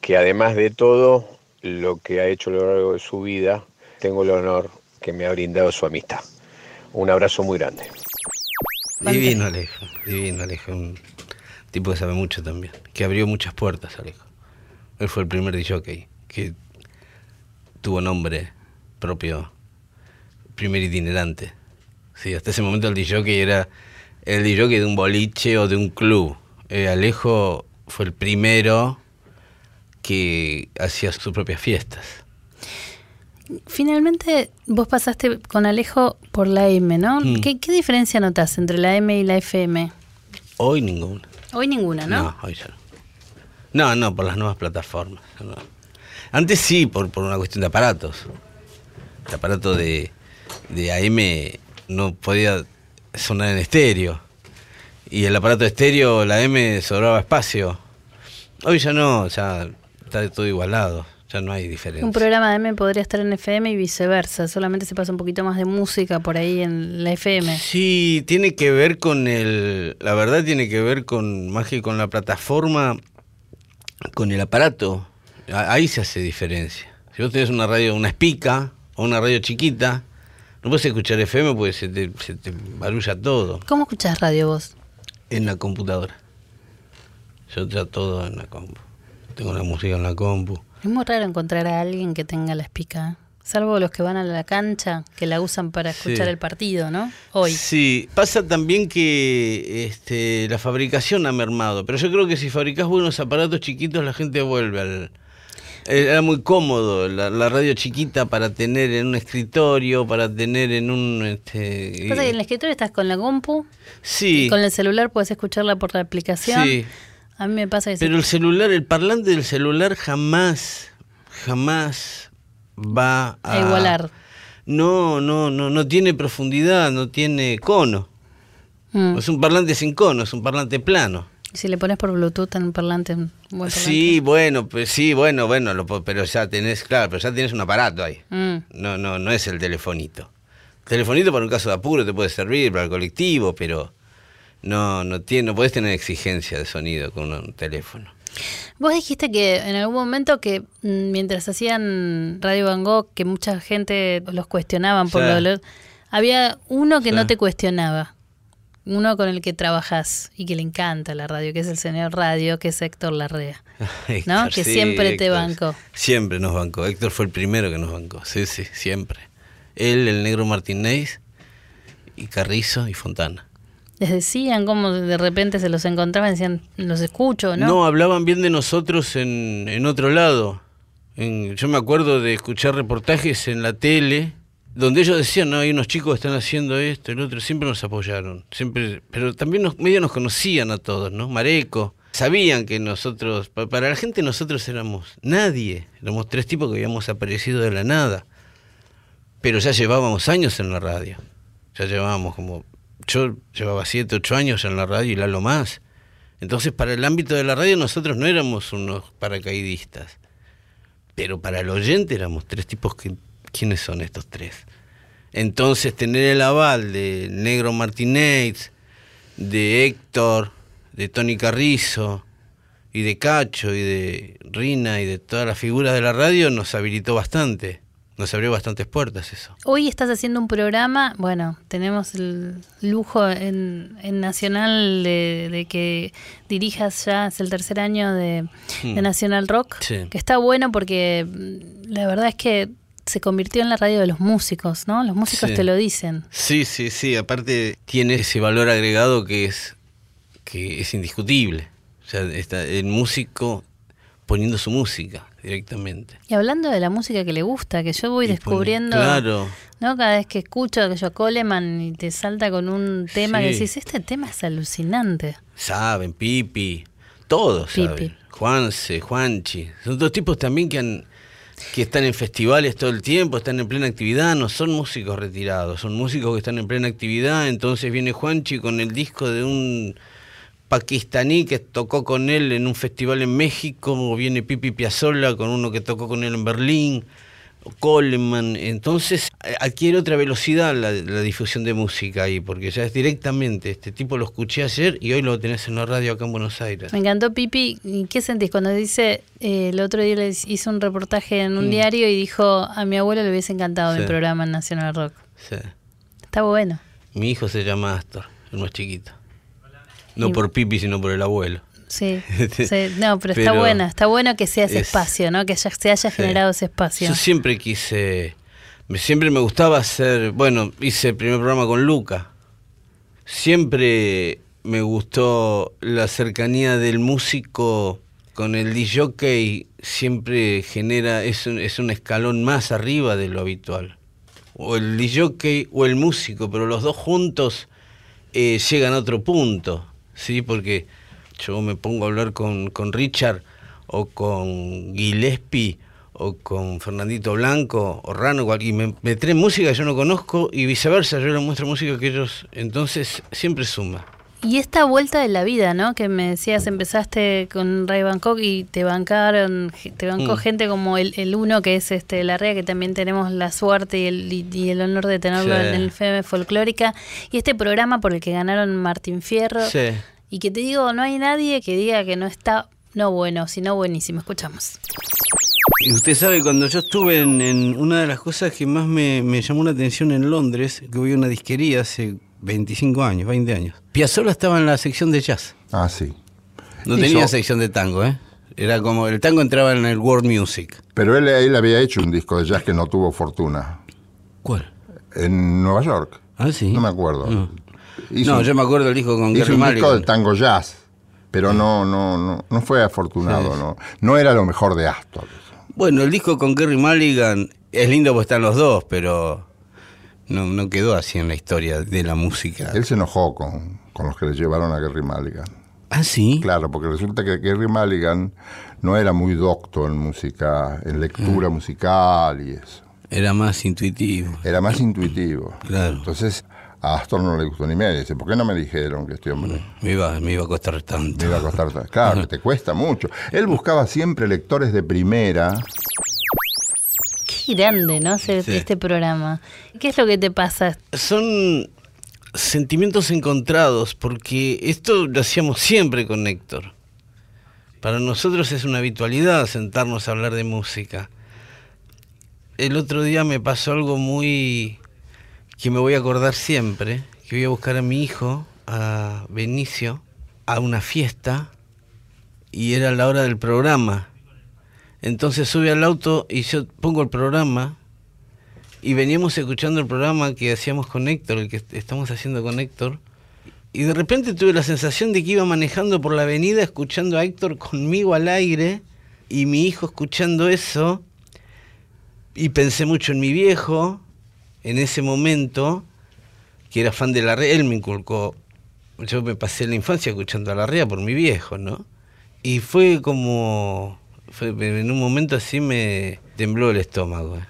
que además de todo lo que ha hecho a lo largo de su vida, tengo el honor que me ha brindado su amistad. Un abrazo muy grande. Divino Alejo, divino Alejo, un tipo que sabe mucho también, que abrió muchas puertas Alejo. Él fue el primer DJ que tuvo nombre propio, primer itinerante. Sí, hasta ese momento el DJ era el DJ de un boliche o de un club. Eh, Alejo fue el primero que hacía sus propias fiestas. Finalmente, vos pasaste con Alejo por la M, ¿no? Mm. ¿Qué, qué diferencia notas entre la M y la FM? Hoy ninguna. Hoy ninguna, ¿no? No, hoy ya no. No, no, por las nuevas plataformas. no. Antes sí, por, por una cuestión de aparatos. El aparato de, de AM no podía sonar en estéreo. Y el aparato de estéreo, la M, sobraba espacio. Hoy ya no, ya está todo igualado. Ya no hay diferencia. Un programa de M podría estar en FM y viceversa, solamente se pasa un poquito más de música por ahí en la FM. Sí, tiene que ver con el, la verdad tiene que ver con más que con la plataforma, con el aparato. Ahí se hace diferencia. Si vos tenés una radio, una espica o una radio chiquita, no puedes escuchar FM porque se te, se te barulla todo ¿Cómo escuchás radio vos? en la computadora. Yo ya todo en la compu. Tengo la música en la compu. Es muy raro encontrar a alguien que tenga la espica, salvo los que van a la cancha, que la usan para escuchar Sí. el partido, ¿no? Hoy. Sí, pasa también que este, la fabricación ha mermado, pero yo creo que si fabricás buenos aparatos chiquitos la gente vuelve al... Era muy cómodo la, la radio chiquita para tener en un escritorio, para tener en un... Este, Pasa que en el escritorio estás con la compu, sí, y con el celular puedes escucharla por la aplicación. sí, A mí me pasa se- pero el celular, el parlante del celular jamás, jamás va a... a igualar. No, no, no, no tiene profundidad, no tiene cono. Mm. Es un parlante sin cono, es un parlante plano. Si le pones por Bluetooth en un parlante, un buen parlante. Sí, bueno, pues sí, bueno, bueno, lo pero ya tenés, claro, pero ya tenés un aparato ahí. Mm. No, no, no es el telefonito. El telefonito para un caso de apuro te puede servir para el colectivo, pero no, no tiene, no podés tener exigencia de sonido con un teléfono. Vos dijiste que en algún momento que mm, mientras hacían Radio Van Gogh, que mucha gente los cuestionaban por Sí. lo Había uno que Sí. no te cuestionaba. Uno con el que trabajás y que le encanta la radio, que es el señor radio, que es Héctor Larrea. ¿No? Héctor, Que sí, siempre te bancó. Siempre nos bancó. Héctor fue el primero que nos bancó. Sí, sí, siempre. Él, el negro Martínez, y Carrizo y Fontana. Les decían cómo de repente se los encontraban, decían, los escucho, ¿no? No, hablaban bien de nosotros en, en otro lado. En- yo me acuerdo de escuchar reportajes en la tele donde ellos decían, no, hay unos chicos que están haciendo esto, el otro, siempre nos apoyaron, siempre, pero también nos, medio nos conocían a todos, ¿no? Mareco, sabían que nosotros, pa- para la gente nosotros éramos nadie, éramos tres tipos que habíamos aparecido de la nada, pero ya llevábamos años en la radio, ya llevábamos como, yo llevaba siete, ocho años en la radio y Lalo más, entonces para el ámbito de la radio nosotros no éramos unos paracaidistas, pero para el oyente éramos tres tipos que, ¿quiénes son estos tres? Entonces tener el aval de Negro Martínez, de Héctor, de Tony Carrizo y de Cacho y de Rina y de todas las figuras de la radio nos habilitó bastante, nos abrió bastantes puertas eso. Hoy estás haciendo un programa, bueno, tenemos el lujo en, en Nacional de, de que dirijas ya, es el tercer año de, Hmm. de Nacional Rock, Sí. que está bueno porque mm, la verdad es que se convirtió en la radio de los músicos, ¿no? Los músicos Sí. te lo dicen. Sí, sí, sí, aparte tiene ese valor agregado que es que es indiscutible. O sea, está el músico poniendo su música directamente. Y hablando de la música que le gusta, que yo voy Y pone- descubriendo, Claro. ¿no? Cada vez que escucho que yo Coleman y te salta con un tema que decís, este tema es alucinante. Saben, Pipi, todos Pipi. saben. Juanse, Juanchi. Son dos tipos también que han que están en festivales todo el tiempo, están en plena actividad, no son músicos retirados, son músicos que están en plena actividad, entonces viene Juanchi con el disco de un pakistaní que tocó con él en un festival en México, o viene Pipi Piazzolla con uno que tocó con él en Berlín, Coleman, entonces adquiere otra velocidad la, la difusión de música ahí, porque ya es directamente, este tipo lo escuché ayer y hoy lo tenés en la radio acá en Buenos Aires. Me encantó Pipi. ¿Y qué sentís cuando dice, eh, el otro día le hizo un reportaje en un Mm. diario y dijo, a mi abuelo le hubiese encantado mi Sí. programa en National Rock? Sí. Está bueno. Mi hijo se llama Astor, el más chiquito. No por Pipi, sino por el abuelo. Sí, sí. no, pero, está buena, está bueno que sea ese es- espacio, ¿no? Que se haya generado ese espacio. Yo siempre quise, me- siempre me gustaba hacer, bueno, hice el primer programa con Luca. Siempre me gustó la cercanía del músico con el DJ, siempre genera, es un, es un escalón más arriba de lo habitual. O el DJ o el músico, pero los dos juntos eh, llegan a otro punto, ¿sí? Porque yo me pongo a hablar con, con Richard o con Gillespie o con Fernandito Blanco o Rano y me, me traen música que yo no conozco y viceversa, yo les muestro música que ellos entonces siempre suma. Y esta vuelta de la vida, ¿no? Que me decías, empezaste con Ray Bangkok y te bancaron, te bancó Mm. gente como el, el uno, que es este Larrea, que también tenemos la suerte y el, y, y el honor de tenerlo Sí. en el FM Folclórica. Y este programa por el que ganaron Martín Fierro. Sí. Y que te digo, no hay nadie que diga que no está, no bueno, sino buenísimo. Escuchamos. Y usted sabe, cuando yo estuve en, en una de las cosas que más me, me llamó la atención en Londres, que voy a una disquería hace 25 años, 20 años. Piazzolla estaba en la sección de jazz. Ah, sí. No tenía sección de tango, ¿eh? Era como, el tango entraba en el world music. Pero él, él había hecho un disco de jazz que no tuvo fortuna. ¿Cuál? En Nueva York. Ah, sí. No me acuerdo. No, Hizo No, yo me acuerdo del disco con hizo Gary un disco de tango jazz, pero no, no, no, no fue afortunado, Sí. no. No era lo mejor de Astor. Bueno, el disco con Gary Mulligan es lindo porque están los dos, pero no, no quedó así en la historia de la música. Él se enojó con, con los que le llevaron a Gary Mulligan. ¿Ah, sí? Claro, porque resulta que Gary Mulligan no era muy docto en música, en lectura musical y eso. Era más intuitivo. Era más intuitivo. Claro. Entonces a Astor no le gustó ni medio. Dice, ¿por qué no me dijeron que este hombre Me iba, me iba a costar tanto. me iba a costar tanto? Claro, que te cuesta mucho. Él buscaba siempre lectores de primera. Qué grande, ¿no? Sí. Este programa. ¿Qué es lo que te pasa? Son sentimientos encontrados, porque esto lo hacíamos siempre con Héctor. Para nosotros es una habitualidad sentarnos a hablar de música. El otro día me pasó algo muy que me voy a acordar siempre, que voy a buscar a mi hijo, a Benicio, a una fiesta y era la hora del programa. Entonces sube al auto y yo pongo el programa y veníamos escuchando el programa que hacíamos con Héctor, el que est- estamos haciendo con Héctor, y de repente tuve la sensación de que iba manejando por la avenida escuchando a Héctor conmigo al aire y mi hijo escuchando eso, y pensé mucho en mi viejo en ese momento, que era fan de la rea, él me inculcó, yo me pasé la infancia escuchando a la rea por mi viejo, ¿no? Y fue como, fue- en un momento así me tembló el estómago. ¿eh?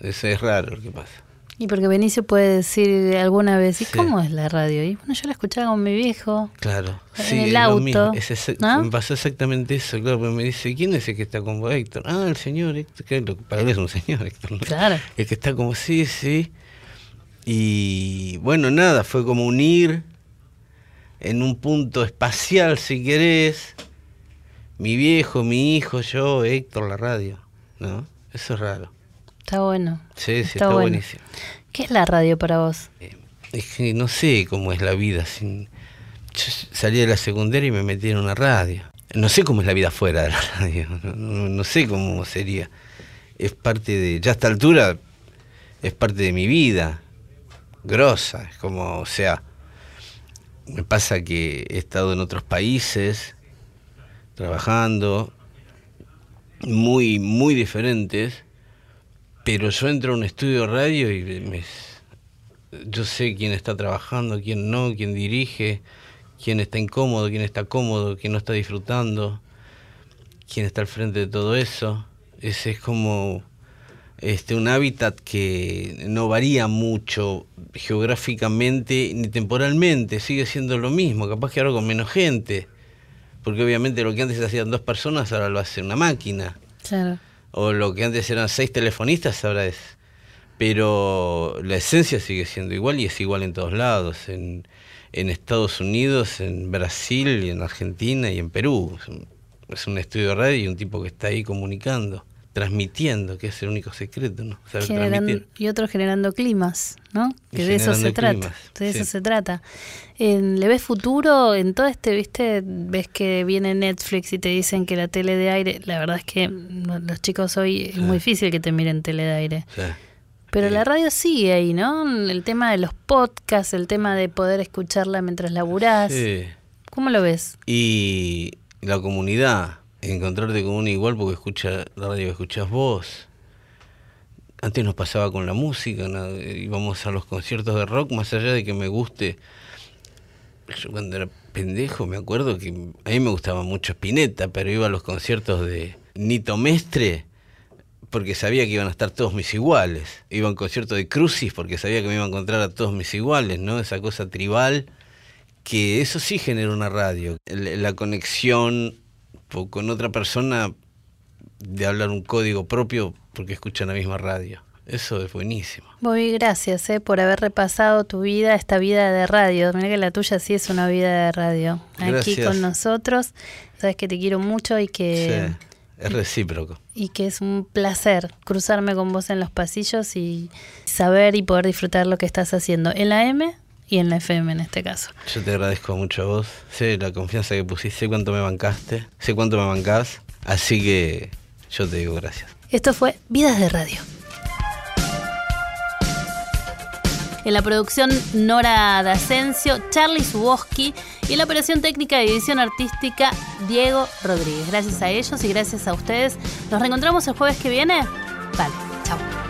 Eso es raro lo que pasa. Y porque Benicio puede decir alguna vez, ¿y Sí. cómo es la radio? Y bueno, yo la escuchaba con mi viejo. Claro. En Sí, el auto. Es. Me pasó exactamente eso, claro, porque me dice, ¿quién es el que está con vos, Héctor? Ah, el señor Héctor, que para él es un señor Héctor. ¿no? Claro. El que está como, sí, sí. Y bueno, nada, fue como unir en un punto espacial, si querés, mi viejo, mi hijo, yo, Héctor, la radio, ¿no? Eso es raro. Está bueno. Sí, sí, está, buenísimo. ¿Qué es la radio para vos? Es que no sé cómo es la vida sin... Yo salí de la secundaria y me metí en una radio. No sé cómo es la vida fuera de la radio, no, no- no sé cómo sería. Es parte de... Ya a esta altura es parte de mi vida, grosa, es como, o sea, me pasa que he estado en otros países trabajando, muy, muy diferentes, pero yo entro a un estudio de radio y me, yo sé quién está trabajando, quién no, quién dirige, quién está incómodo, quién está cómodo, quién no está disfrutando, quién está al frente de todo eso. Ese es como este un hábitat que no varía mucho geográficamente ni temporalmente, sigue siendo lo mismo, capaz que ahora con menos gente, porque obviamente lo que antes hacían dos personas ahora lo hace una máquina Claro. O lo que antes eran seis telefonistas ahora es. Pero la esencia sigue siendo igual y es igual en todos lados, en, en Estados Unidos, en Brasil, y en Argentina y en Perú. Es un, es un estudio de radio y un tipo que está ahí comunicando, transmitiendo, que es el único secreto, ¿no? Saber Generan- transmitir. y otros generando climas, ¿no? Y Que de eso se generando trata. De eso se trata. En- ¿Le ves futuro en todo este, viste? Ves que viene Netflix y te dicen que la tele de aire, la verdad es que los chicos hoy es muy difícil que te miren tele de aire. Pero la radio sigue ahí, ¿no? El tema de los podcasts, el tema de poder escucarla mientras laburás. sí. ¿Cómo lo ves? Y la comunidad, encontrarte con uno igual porque escucha la radio que escuchás vos. Antes nos pasaba con la música, ¿no? íbamos a los conciertos de rock, más allá de que me guste. Yo cuando era pendejo me acuerdo que a mí me gustaba mucho Spinetta, pero iba a los conciertos de Nito Mestre porque sabía que iban a estar todos mis iguales. Iba a un concierto de Crucis porque sabía que me iba a encontrar a todos mis iguales, ¿no? Esa cosa tribal que eso sí genera una radio. La conexión con otra persona de hablar un código propio porque escuchan la misma radio. Eso es buenísimo. Bobby, gracias eh, por haber repasado tu vida, esta vida de radio. Mira que la tuya sí es una vida de radio. Aquí con nosotros. Sabes que te quiero mucho y que... Sí, es recíproco. Y que es un placer cruzarme con vos en los pasillos y saber y poder disfrutar lo que estás haciendo en la M y en la FM en este caso. Yo te agradezco mucho a vos. Sé la confianza que pusiste, sé cuánto me bancaste, sé cuánto me bancás. Así que yo te digo gracias. Esto fue Vidas de Radio. En la producción Nora D'Asensio, Charlie Suboski y en la operación técnica y edición artística Diego Rodríguez. Gracias a ellos y gracias a ustedes. Nos reencontramos el jueves que viene. Vale, chao.